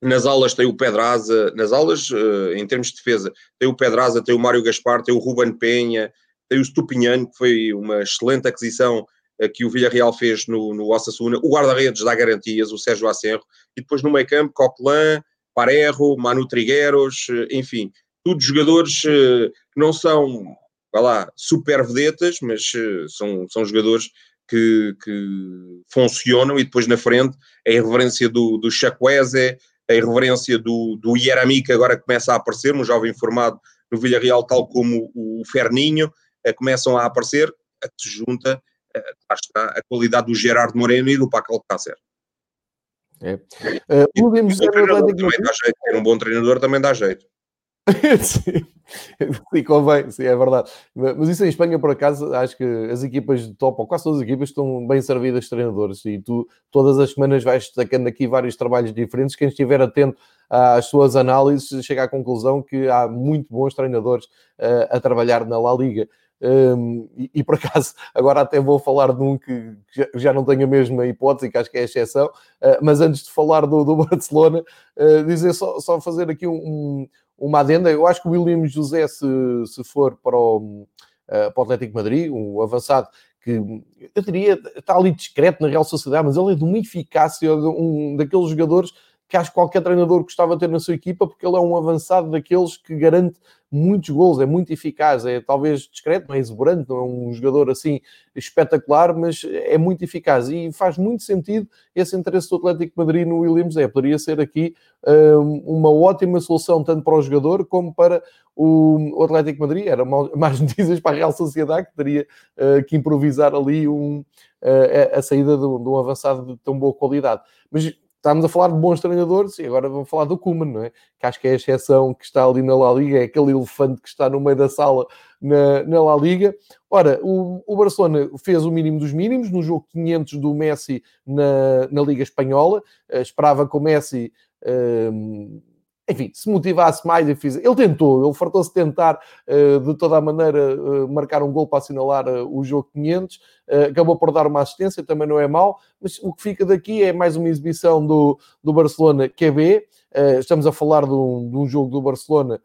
nas aulas tem o Pedraza, nas aulas, uh, em termos de defesa, tem o Pedraza, tem o Mário Gaspar, tem o Ruben Penha, tem o Stupinhano, que foi uma excelente aquisição uh, que o Villarreal fez no, no Osasuna. O guarda-redes dá garantias, o Sérgio Acerro. E depois no meio campo, Coquelin, Parejo, Manu Trigueiros, eh, enfim, todos jogadores eh, que não são, vai lá, super vedetas, mas eh, são, são jogadores que, que funcionam e depois na frente a irreverência do, do Chacuese, a irreverência do, do Ierami, que agora começa a aparecer, um jovem formado no Villarreal, tal como o Ferninho, começam a aparecer, a que se junta, está a qualidade do Gerardo Moreno e do Paco Alcácer. É. Uh, um, bom também dá jeito. Ter um bom treinador também dá jeito. sim, convém, sim, é verdade. Mas isso em Espanha, por acaso, acho que as equipas de top, ou quase todas as equipas, estão bem servidas de treinadores e tu todas as semanas vais destacando aqui vários trabalhos diferentes. Quem estiver atento às suas análises chega à conclusão que há muito bons treinadores uh, a trabalhar na La Liga. Um, e, e, por acaso, agora até vou falar de um que, que já, não tenho a mesma hipótese, que acho que é a exceção, uh, mas antes de falar do, do Barcelona, uh, dizer só, só fazer aqui um, uma adenda. Eu acho que o William José, se, se for para o, uh, para o Atlético Madrid, um avançado que eu diria está ali discreto na Real Sociedade, mas ele é de uma eficácia, um daqueles jogadores que acho que qualquer treinador gostava de ter na sua equipa, porque ele é um avançado daqueles que garante muitos gols, é muito eficaz, é talvez discreto, não é exuberante, não é um jogador assim espetacular, mas é muito eficaz e faz muito sentido esse interesse do Atlético Madrid no Williams. É, poderia ser aqui um, uma ótima solução tanto para o jogador como para o, Atlético Madrid. Era mais notícias para a Real Sociedade que teria uh, que improvisar ali um, uh, a saída de, de um avançado de tão boa qualidade. Mas estávamos a falar de bons treinadores e agora vamos falar do Kuman, não é? Que acho que é a exceção que está ali na La Liga, é aquele elefante que está no meio da sala na, na La Liga. Ora, o, o Barcelona fez o mínimo dos mínimos no jogo 500 do Messi na, na Liga Espanhola. Uh, esperava que o Messi. Uh, enfim, se motivasse mais e fiz. Ele tentou, ele fartou-se tentar uh, de toda a maneira uh, marcar um gol para assinalar uh, o jogo 500, acabou por dar uma assistência, também não é mau, mas o que fica daqui é mais uma exibição do, do Barcelona QB. estamos a falar de um, de um jogo do Barcelona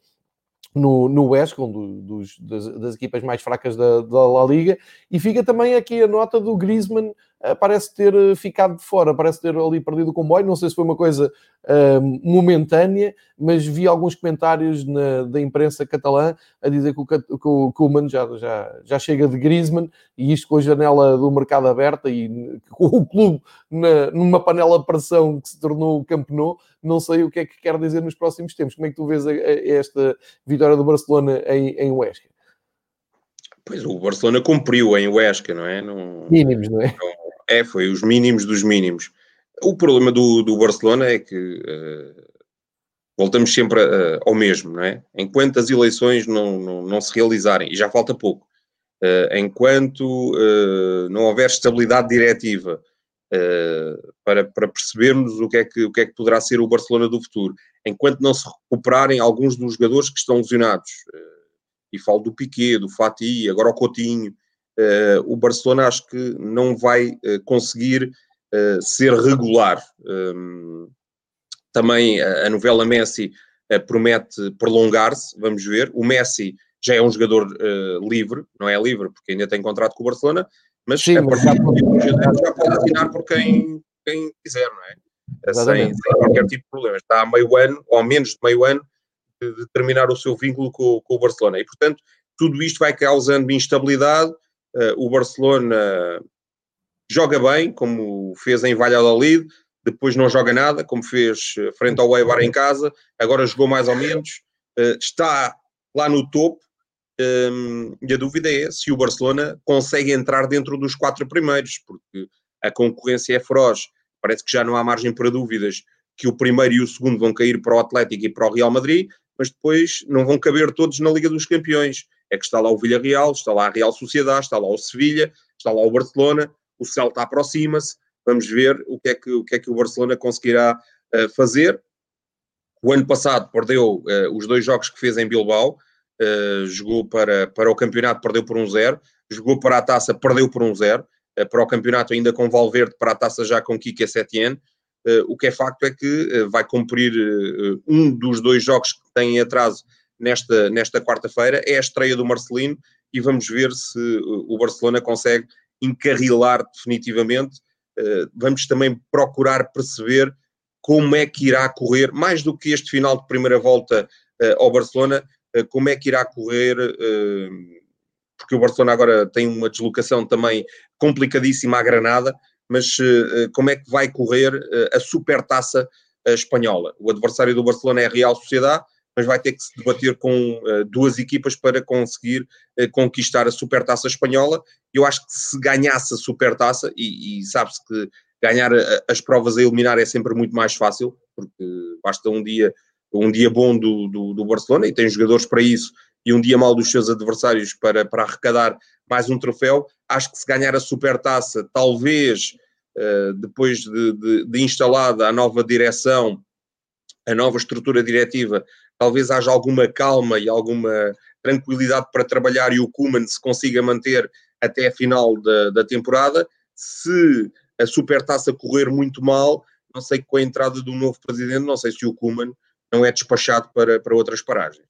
no, no West, um dos, das, das, equipas mais fracas da, da La Liga, e fica também aqui a nota do Griezmann, parece ter eh, ficado de fora, parece ter ali perdido o comboio, não sei se foi uma coisa uh, momentânea, mas vi alguns comentários na, da imprensa catalã a dizer que o, que o Koeman já, já, já chega de Griezmann, e isto com a janela do mercado aberta e com o clube na, numa panela de pressão que se tornou o não sei o que é que quer dizer nos próximos tempos. Como é que tu vês a, a esta vitória do Barcelona em, em Huesca? Pois o Barcelona cumpriu em Huesca, não é? Não, mínimos, não é? Não, é, foi os mínimos dos mínimos. O problema do, do Barcelona é que uh, voltamos sempre uh, ao mesmo, não é? Enquanto as eleições não, não, não se realizarem, e já falta pouco, uh, enquanto não houver estabilidade diretiva para, para percebermos o que, é que, o que é que poderá ser o Barcelona do futuro, enquanto não se recuperarem alguns dos jogadores que estão lesionados, e falo do Piquet, do Fati, agora o Coutinho, o Barcelona acho que não vai uh, conseguir uh, ser regular. Ehm, também a, novela Messi promete prolongar-se, vamos ver. O Messi já é um jogador livre, não é livre porque ainda tem contrato com o Barcelona, mas Sim, a partir de já pode assinar por quem, quem quiser, não é? Sem, sem, qualquer tipo de problema. Está há meio ano, ou menos de meio ano, de, de terminar o seu vínculo com, com, o Barcelona. E, portanto, tudo isto vai causando instabilidade. Uh, o Barcelona joga bem, como fez em Valladolid, depois não joga nada, como fez eh, frente ao Eibar em casa, agora jogou mais ou menos, uh, está lá no topo, um, e a dúvida é se o Barcelona consegue entrar dentro dos quatro primeiros, porque a concorrência é feroz, parece que já não há margem para dúvidas que o primeiro e o segundo vão cair para o Atlético e para o Real Madrid, mas depois não vão caber todos na Liga dos Campeões. É que está lá o Villarreal, está lá a Real Sociedade, está lá o Sevilha, está lá o Barcelona, o Celta aproxima-se. Vamos ver o que é que o, que é que o Barcelona conseguirá uh, fazer. O ano passado perdeu uh, os dois jogos que fez em Bilbao, uh, jogou para, para o campeonato, perdeu por um zero, jogou para a taça, perdeu por um zero, para o campeonato ainda com Valverde, para a taça já com Kike Setien. O que é facto é que vai cumprir um dos dois jogos que têm atraso nesta, nesta quarta-feira, é a estreia do Marcelino, e vamos ver se o Barcelona consegue encarrilar definitivamente. vamos também procurar perceber como é que irá correr, mais do que este final de primeira volta ao Barcelona, como é que irá correr porque o Barcelona agora tem uma deslocação também complicadíssima à Granada, mas uh, como é que vai correr uh, a supertaça uh, espanhola? O adversário do Barcelona é a Real Sociedade, mas vai ter que se debater com duas equipas para conseguir conquistar a supertaça espanhola. Eu acho que se ganhasse a supertaça, e, e sabe-se que ganhar as provas a eliminar é sempre muito mais fácil, porque basta um dia, um dia bom do, do, do Barcelona, e tem jogadores para isso, e um dia mau dos seus adversários para, para arrecadar mais um troféu. Acho que se ganhar a supertaça, talvez uh, depois de, de, de, instalada a nova direção, a nova estrutura diretiva, talvez haja alguma calma e alguma tranquilidade para trabalhar e o Kuman se consiga manter até a final da, da temporada. Se a supertaça correr muito mal, não sei com a entrada do novo presidente, não sei se o Kuman não é despachado para, para outras paragens.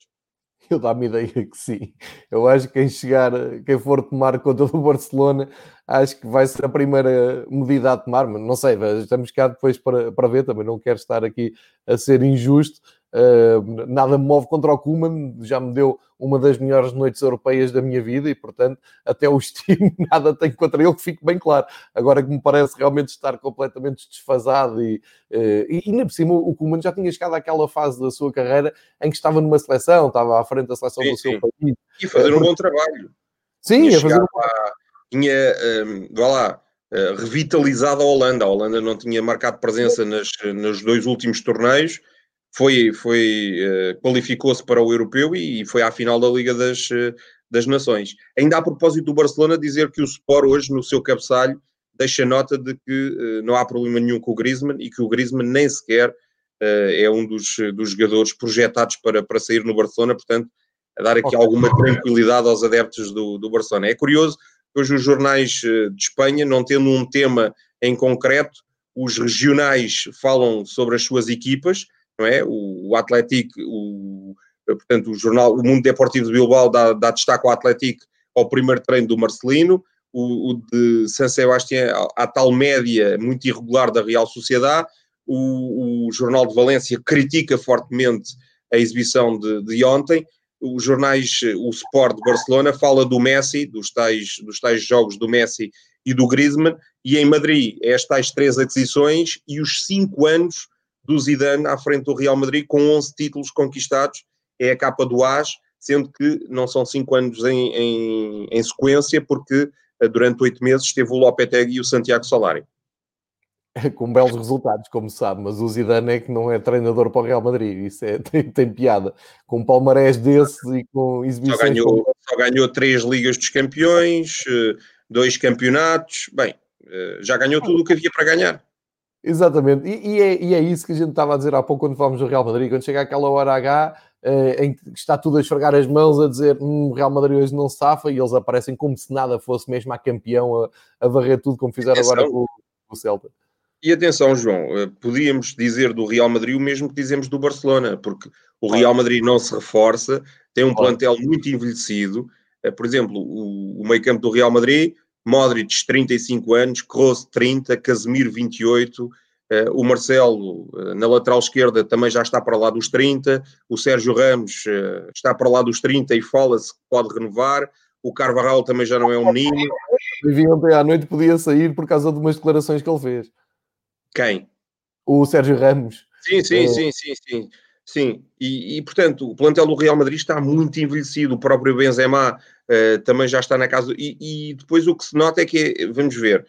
Eu dá-me ideia que sim. Eu acho que quem chegar, quem for tomar conta do Barcelona, acho que vai ser a primeira medida a tomar, mas não sei, estamos cá depois para, para ver, também não quero estar aqui a ser injusto, Uh, nada me move contra o Kuman, já me deu uma das melhores noites europeias da minha vida e, portanto, até o estimo nada tem contra ele, que fique bem claro. Agora que me parece realmente estar completamente desfasado e, uh, e ainda por cima o Kuman já tinha chegado àquela fase da sua carreira em que estava numa seleção, estava à frente da seleção sim, do seu sim. país. E fazer um bom trabalho. Sim, a fazer um... tinha, um, vá lá, uh, revitalizado a Holanda. A Holanda não tinha marcado presença nas, nos dois últimos torneios foi, foi uh, qualificou-se para o europeu e, e, foi à final da Liga das, uh, das Nações. Ainda a propósito do Barcelona, dizer que o Sport hoje, no seu cabeçalho, deixa nota de que uh, não há problema nenhum com o Griezmann e que o Griezmann nem sequer é um dos, dos jogadores projetados para, para sair no Barcelona, portanto, a dar aqui alguma tranquilidade aos adeptos do, do Barcelona. É curioso que hoje os jornais de Espanha, não tendo um tema em concreto, os regionais falam sobre as suas equipas, não é? O, o Atlético, o, portanto, o jornal, o Mundo Deportivo de Bilbao dá, dá destaque ao Atlético ao primeiro treino do Marcelino, o, o de San Sebastián à tal média muito irregular da Real Sociedade, o, o Jornal de Valência critica fortemente a exibição de, de ontem, os jornais, o Sport de Barcelona fala do Messi, dos tais, dos tais jogos do Messi e do Griezmann, e em Madrid, é as tais três aquisições e os cinco anos do Zidane à frente do Real Madrid com 11 títulos conquistados, é a capa do AS, sendo que não são 5 anos em, em, em, sequência, porque eh, durante 8 meses esteve o Lopetegui e o Santiago Solari. Com belos resultados, como sabe, mas o Zidane é que não é treinador para o Real Madrid, isso é, tem, tem piada. Com palmarés desses e com exibições... Só ganhou, só ganhou três Ligas dos Campeões, eh, dois campeonatos, bem, eh, já ganhou tudo o que havia para ganhar. Exatamente, e, e, é, e, é, isso que a gente estava a dizer há pouco quando falamos do Real Madrid, quando chega aquela hora H eh, em que está tudo a esfregar as mãos a dizer hum, o Real Madrid hoje não safa e eles aparecem como se nada fosse mesmo a campeão a, a varrer tudo como fizeram atenção. agora com, com, o Celta. E atenção, João, eh, podíamos dizer do Real Madrid o mesmo que dizemos do Barcelona, porque o Real Madrid não se reforça, tem um plantel muito envelhecido. Eh, por exemplo, o, o meio campo do Real Madrid Modric, 35 anos, Kroos, 30, Casemiro, 28, Uh, o Marcelo, uh, na lateral esquerda, também já está para lá dos 30. O Sérgio Ramos uh, está para lá dos 30 e fala-se que pode renovar. O Carvajal também já não é um menino. Vi ontem à noite podia sair por causa de umas declarações que ele fez. Quem? O Sérgio Ramos. Sim, sim, sim, sim, sim. Sim, e, e, portanto, o plantel do Real Madrid está muito envelhecido, o próprio Benzema uh, também já está na casa. E, e, depois o que se nota é que, vamos ver,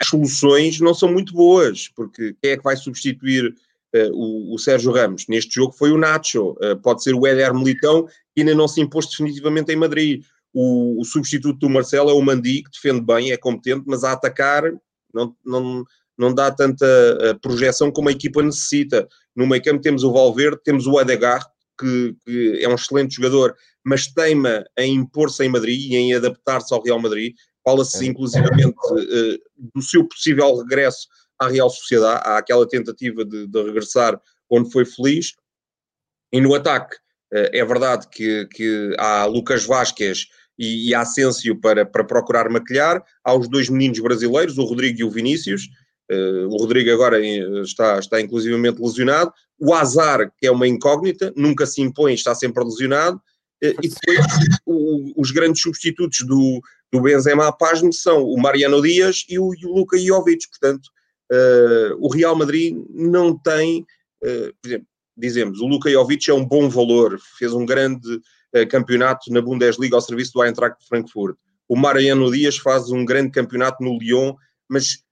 as soluções não são muito boas, porque quem é que vai substituir uh, o, o, Sérgio Ramos? Neste jogo foi o Nacho, uh, pode ser o Éder Militão, que ainda não se impôs definitivamente em Madrid. O, o, substituto do Marcelo é o Mandi, que defende bem, é competente, mas a atacar não, não, não dá tanta projeção como a equipa necessita. No meio campo temos o Valverde, temos o Adegar, que, que, é um excelente jogador, mas teima em impor-se em Madrid e em adaptar-se ao Real Madrid. Fala-se é. inclusivamente uh, do seu possível regresso à Real Sociedade, há aquela tentativa de, de regressar onde foi feliz. E no ataque, uh, é verdade que, que há Lucas Vasquez e, e Asensio para, para procurar maquilhar, há os dois meninos brasileiros, o Rodrigo e o Vinícius, o Rodrigo agora está, está inclusivamente lesionado. O Azar, que é uma incógnita, nunca se impõe, está sempre lesionado. Uh, e depois o, os grandes substitutos do, do Benzema à são o Mariano Dias e o, e o Luka Jovic. Portanto, uh, o Real Madrid não tem, por exemplo, dizemos, o Luka Jovic é um bom valor, fez um grande campeonato na Bundesliga ao serviço do Eintracht de Frankfurt. O Mariano Dias faz um grande campeonato no Lyon, mas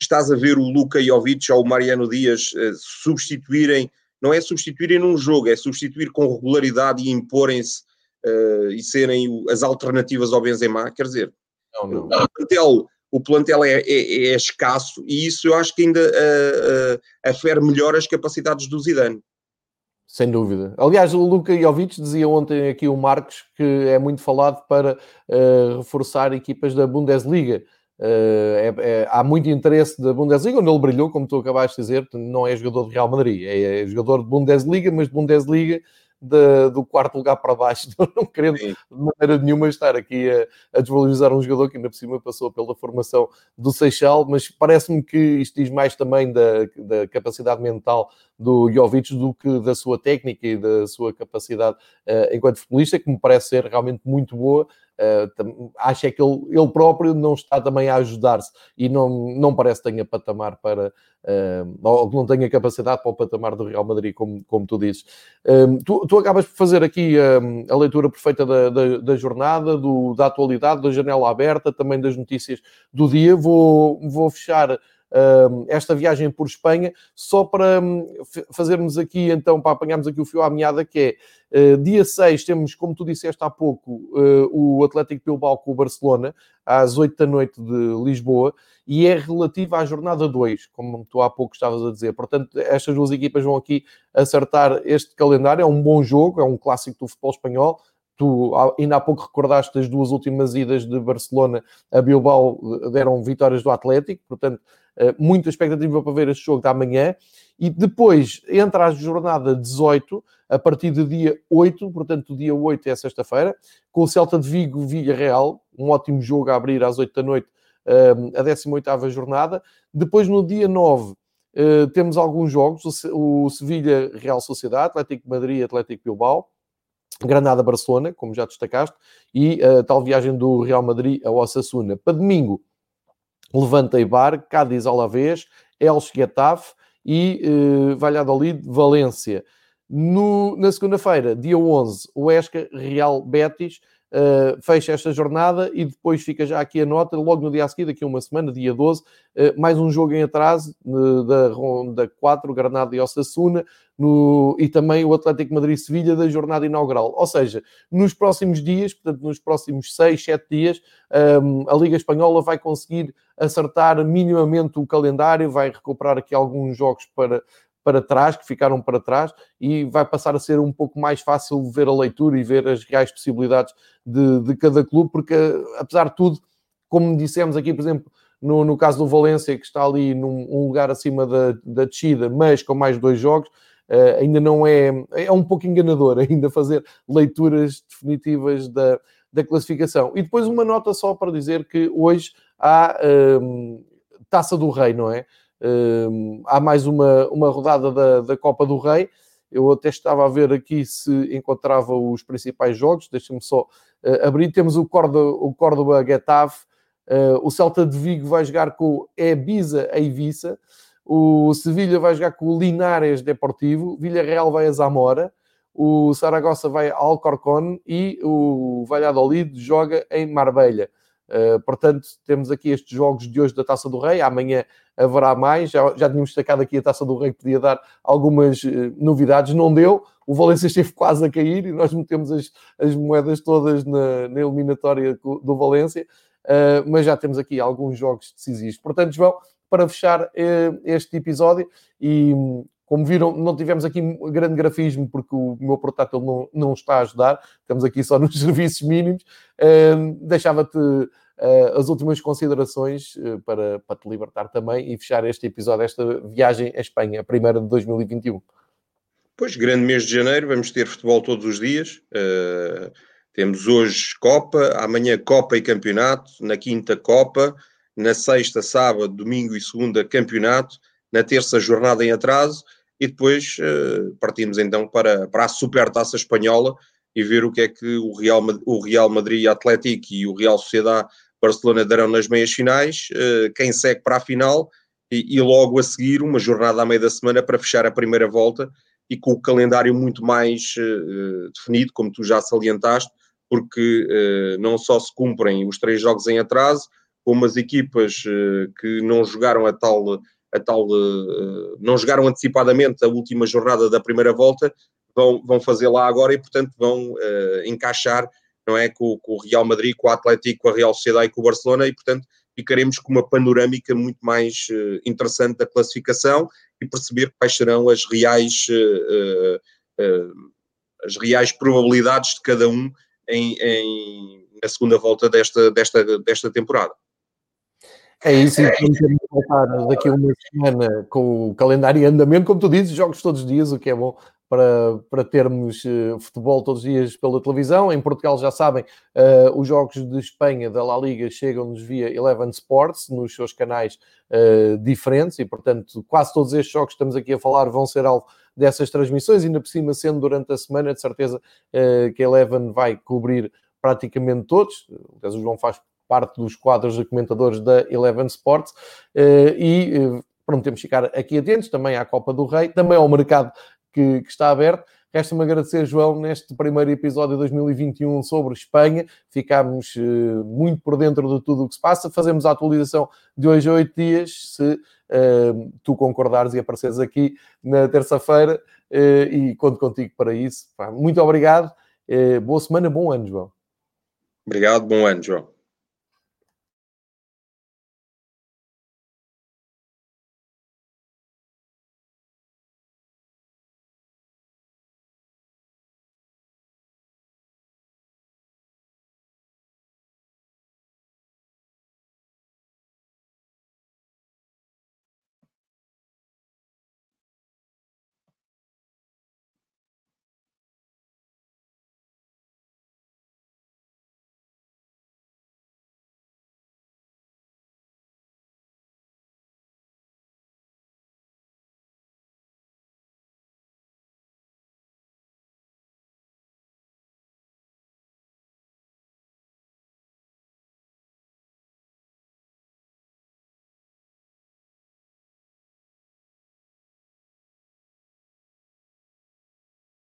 estás a ver o Luka Jovic ou o Mariano Dias uh, substituírem, não é substituírem num jogo, é substituir com regularidade e imporem-se uh, e serem as alternativas ao Benzema, quer dizer, não, não. O, plantel, o plantel é, é, é, escasso e isso eu acho que ainda uh, afere melhor as capacidades do Zidane. Sem dúvida. Aliás, o Luka Jovic dizia ontem aqui o Marcos que é muito falado para reforçar equipas da Bundesliga. Uh, é, é, há muito interesse da Bundesliga, onde ele brilhou, como tu acabaste de dizer, não é jogador de Real Madrid, é, é jogador de Bundesliga, mas de Bundesliga de, do quarto lugar para baixo, não, não querendo de maneira nenhuma estar aqui a, a, desvalorizar um jogador que ainda por cima passou pela formação do Seixal, mas parece-me que isto diz mais também da, da capacidade mental do Jovic do que da sua técnica e da sua capacidade uh, enquanto futebolista, que me parece ser realmente muito boa. Uh, acho é que ele, ele próprio não está também a ajudar-se e não, não parece que tenha patamar para, uh, ou que não tenha capacidade para o patamar do Real Madrid, como, como tu dizes. Uh, tu, tu, acabas por fazer aqui a leitura perfeita da, da, da, jornada, do, da atualidade, da janela aberta, também das notícias do dia. Vou, vou fechar esta viagem por Espanha, só para hum, fazermos aqui, então, para apanharmos aqui o fio à meada, que é eh, dia 6 temos, como tu disseste há pouco, eh, o Atlético Bilbao com o Barcelona, às 8 da noite de Lisboa, e é relativa à jornada 2, como tu há pouco estavas a dizer. Portanto, estas duas equipas vão aqui acertar este calendário. É um bom jogo, é um clássico do futebol espanhol tu ainda há pouco recordaste as duas últimas idas de Barcelona a Bilbao deram vitórias do Atlético, portanto, eh, muita expectativa para ver este jogo da manhã. E depois entra a jornada 18, a partir do dia 8, portanto, o dia 8 é sexta-feira, com o Celta de Vigo Vila Real, um ótimo jogo a abrir às 8 da noite, eh, a 18 jornada. Depois, no dia 9, eh, temos alguns jogos: o Sevilha Real Sociedade, Atlético Madrid, Atlético Bilbao. Granada-Barcelona, como já destacaste, e a tal viagem do Real Madrid a Osasuna. Para domingo, Levante Bar, Cádiz Alavés, Elche Getafe e uh, Valladolid Valência. No, na segunda-feira, dia 11, o Esca Real Betis uh, fecha esta jornada e depois fica já aqui a nota, logo no dia a seguir, daqui a uma semana, dia 12, uh, eh, mais um jogo em atraso uh, da ronda 4, Granada e Osasuna, no, e também o Atlético Madrid-Sevilha da jornada inaugural. Ou seja, nos próximos dias, portanto, nos próximos 6, 7 dias, um, a Liga Espanhola vai conseguir acertar minimamente o calendário, vai recuperar aqui alguns jogos para para trás, que ficaram para trás, e vai passar a ser um pouco mais fácil ver a leitura e ver as reais possibilidades de, de cada clube, porque apesar de tudo, como dissemos aqui, por exemplo, no, no caso do Valência, que está ali num um lugar acima da, da descida, mas com mais dois jogos, uh, ainda não é. É um pouco enganador ainda fazer leituras definitivas da, da classificação. E depois uma nota só para dizer que hoje há um, Taça do Rei, não é? Uh, há mais uma, uma rodada da, da Copa do Rei. Eu até estava a ver aqui se encontrava os principais jogos. Deixa-me só uh, abrir. Temos o Córdoba, o Córdoba Getafe. Uh, o Celta de Vigo vai jogar com o Ibiza Eivissa. O Sevilha vai jogar com o Linares Deportivo. Villarreal vai a Zamora. O Saragossa vai a Alcorcón. E o Valladolid joga em Marbella. Uh, portanto, temos aqui estes jogos de hoje da Taça do Rei. Amanhã haverá mais. Já, já tínhamos destacado aqui a Taça do Rei que podia dar algumas uh, novidades. Não deu. O Valência esteve quase a cair e nós metemos as, as moedas todas na, na eliminatória do Valência. Uh, mas já temos aqui alguns jogos decisivos. Portanto, João, para fechar este episódio e como viram, não tivemos aqui grande grafismo porque o meu portátil não, não está a ajudar, estamos aqui só nos serviços mínimos. Deixava-te uh, as últimas considerações uh, para, para te libertar também e fechar este episódio, esta viagem à Espanha, a primeira de 2021. Pois, grande mês de janeiro, vamos ter futebol todos os dias. Uh, temos hoje Copa, amanhã Copa e Campeonato, na quinta Copa, na sexta, sábado, domingo e segunda Campeonato, na terça jornada em atraso e depois uh, partimos então para, para a Supertaça Espanhola e ver o que é que o Real, o Real Madrid Atlético e o Real Sociedade Barcelona darão nas meias finais, uh, quem segue para a final e, e, logo a seguir uma jornada à meia da semana para fechar a primeira volta e com o calendário muito mais uh, definido, como tu já salientaste, porque não só se cumprem os três jogos em atraso, como as equipas que não jogaram a tal a tal, uh, não jogaram antecipadamente a última jornada da primeira volta, vão, vão fazer lá agora e, portanto, vão uh, encaixar, não é, com, com, o Real Madrid, com o Atlético, com a Real Sociedade e com o Barcelona e, portanto, ficaremos com uma panorâmica muito mais uh, interessante da classificação e perceber quais serão as reais, as reais probabilidades de cada um em, em, na segunda volta desta, desta, desta temporada. É isso, e voltar daqui a uma semana com o calendário em andamento, como tu dizes, jogos todos os dias, o que é bom para, para termos uh, futebol todos os dias pela televisão. Em Portugal, já sabem, uh, os jogos de Espanha da La Liga chegam-nos via Eleven Sports, nos seus canais uh, diferentes, e portanto, quase todos estes jogos que estamos aqui a falar vão ser alvo dessas transmissões, ainda por cima, sendo durante a semana, de certeza que a Eleven vai cobrir praticamente todos. O João faz parte dos quadros de comentadores da Eleven Sports e pronto, temos que ficar aqui atentos também à Copa do Rei, também ao mercado que, que está aberto. Resta-me agradecer, João, neste primeiro episódio de 2021 sobre Espanha. Ficámos uh, muito por dentro de tudo o que se passa. Fazemos a atualização de hoje a oito dias, se uh, tu concordares e apareceres aqui na terça-feira. Uh, e conto contigo para isso. Muito obrigado. boa semana, bom ano, João. Obrigado, bom ano, João.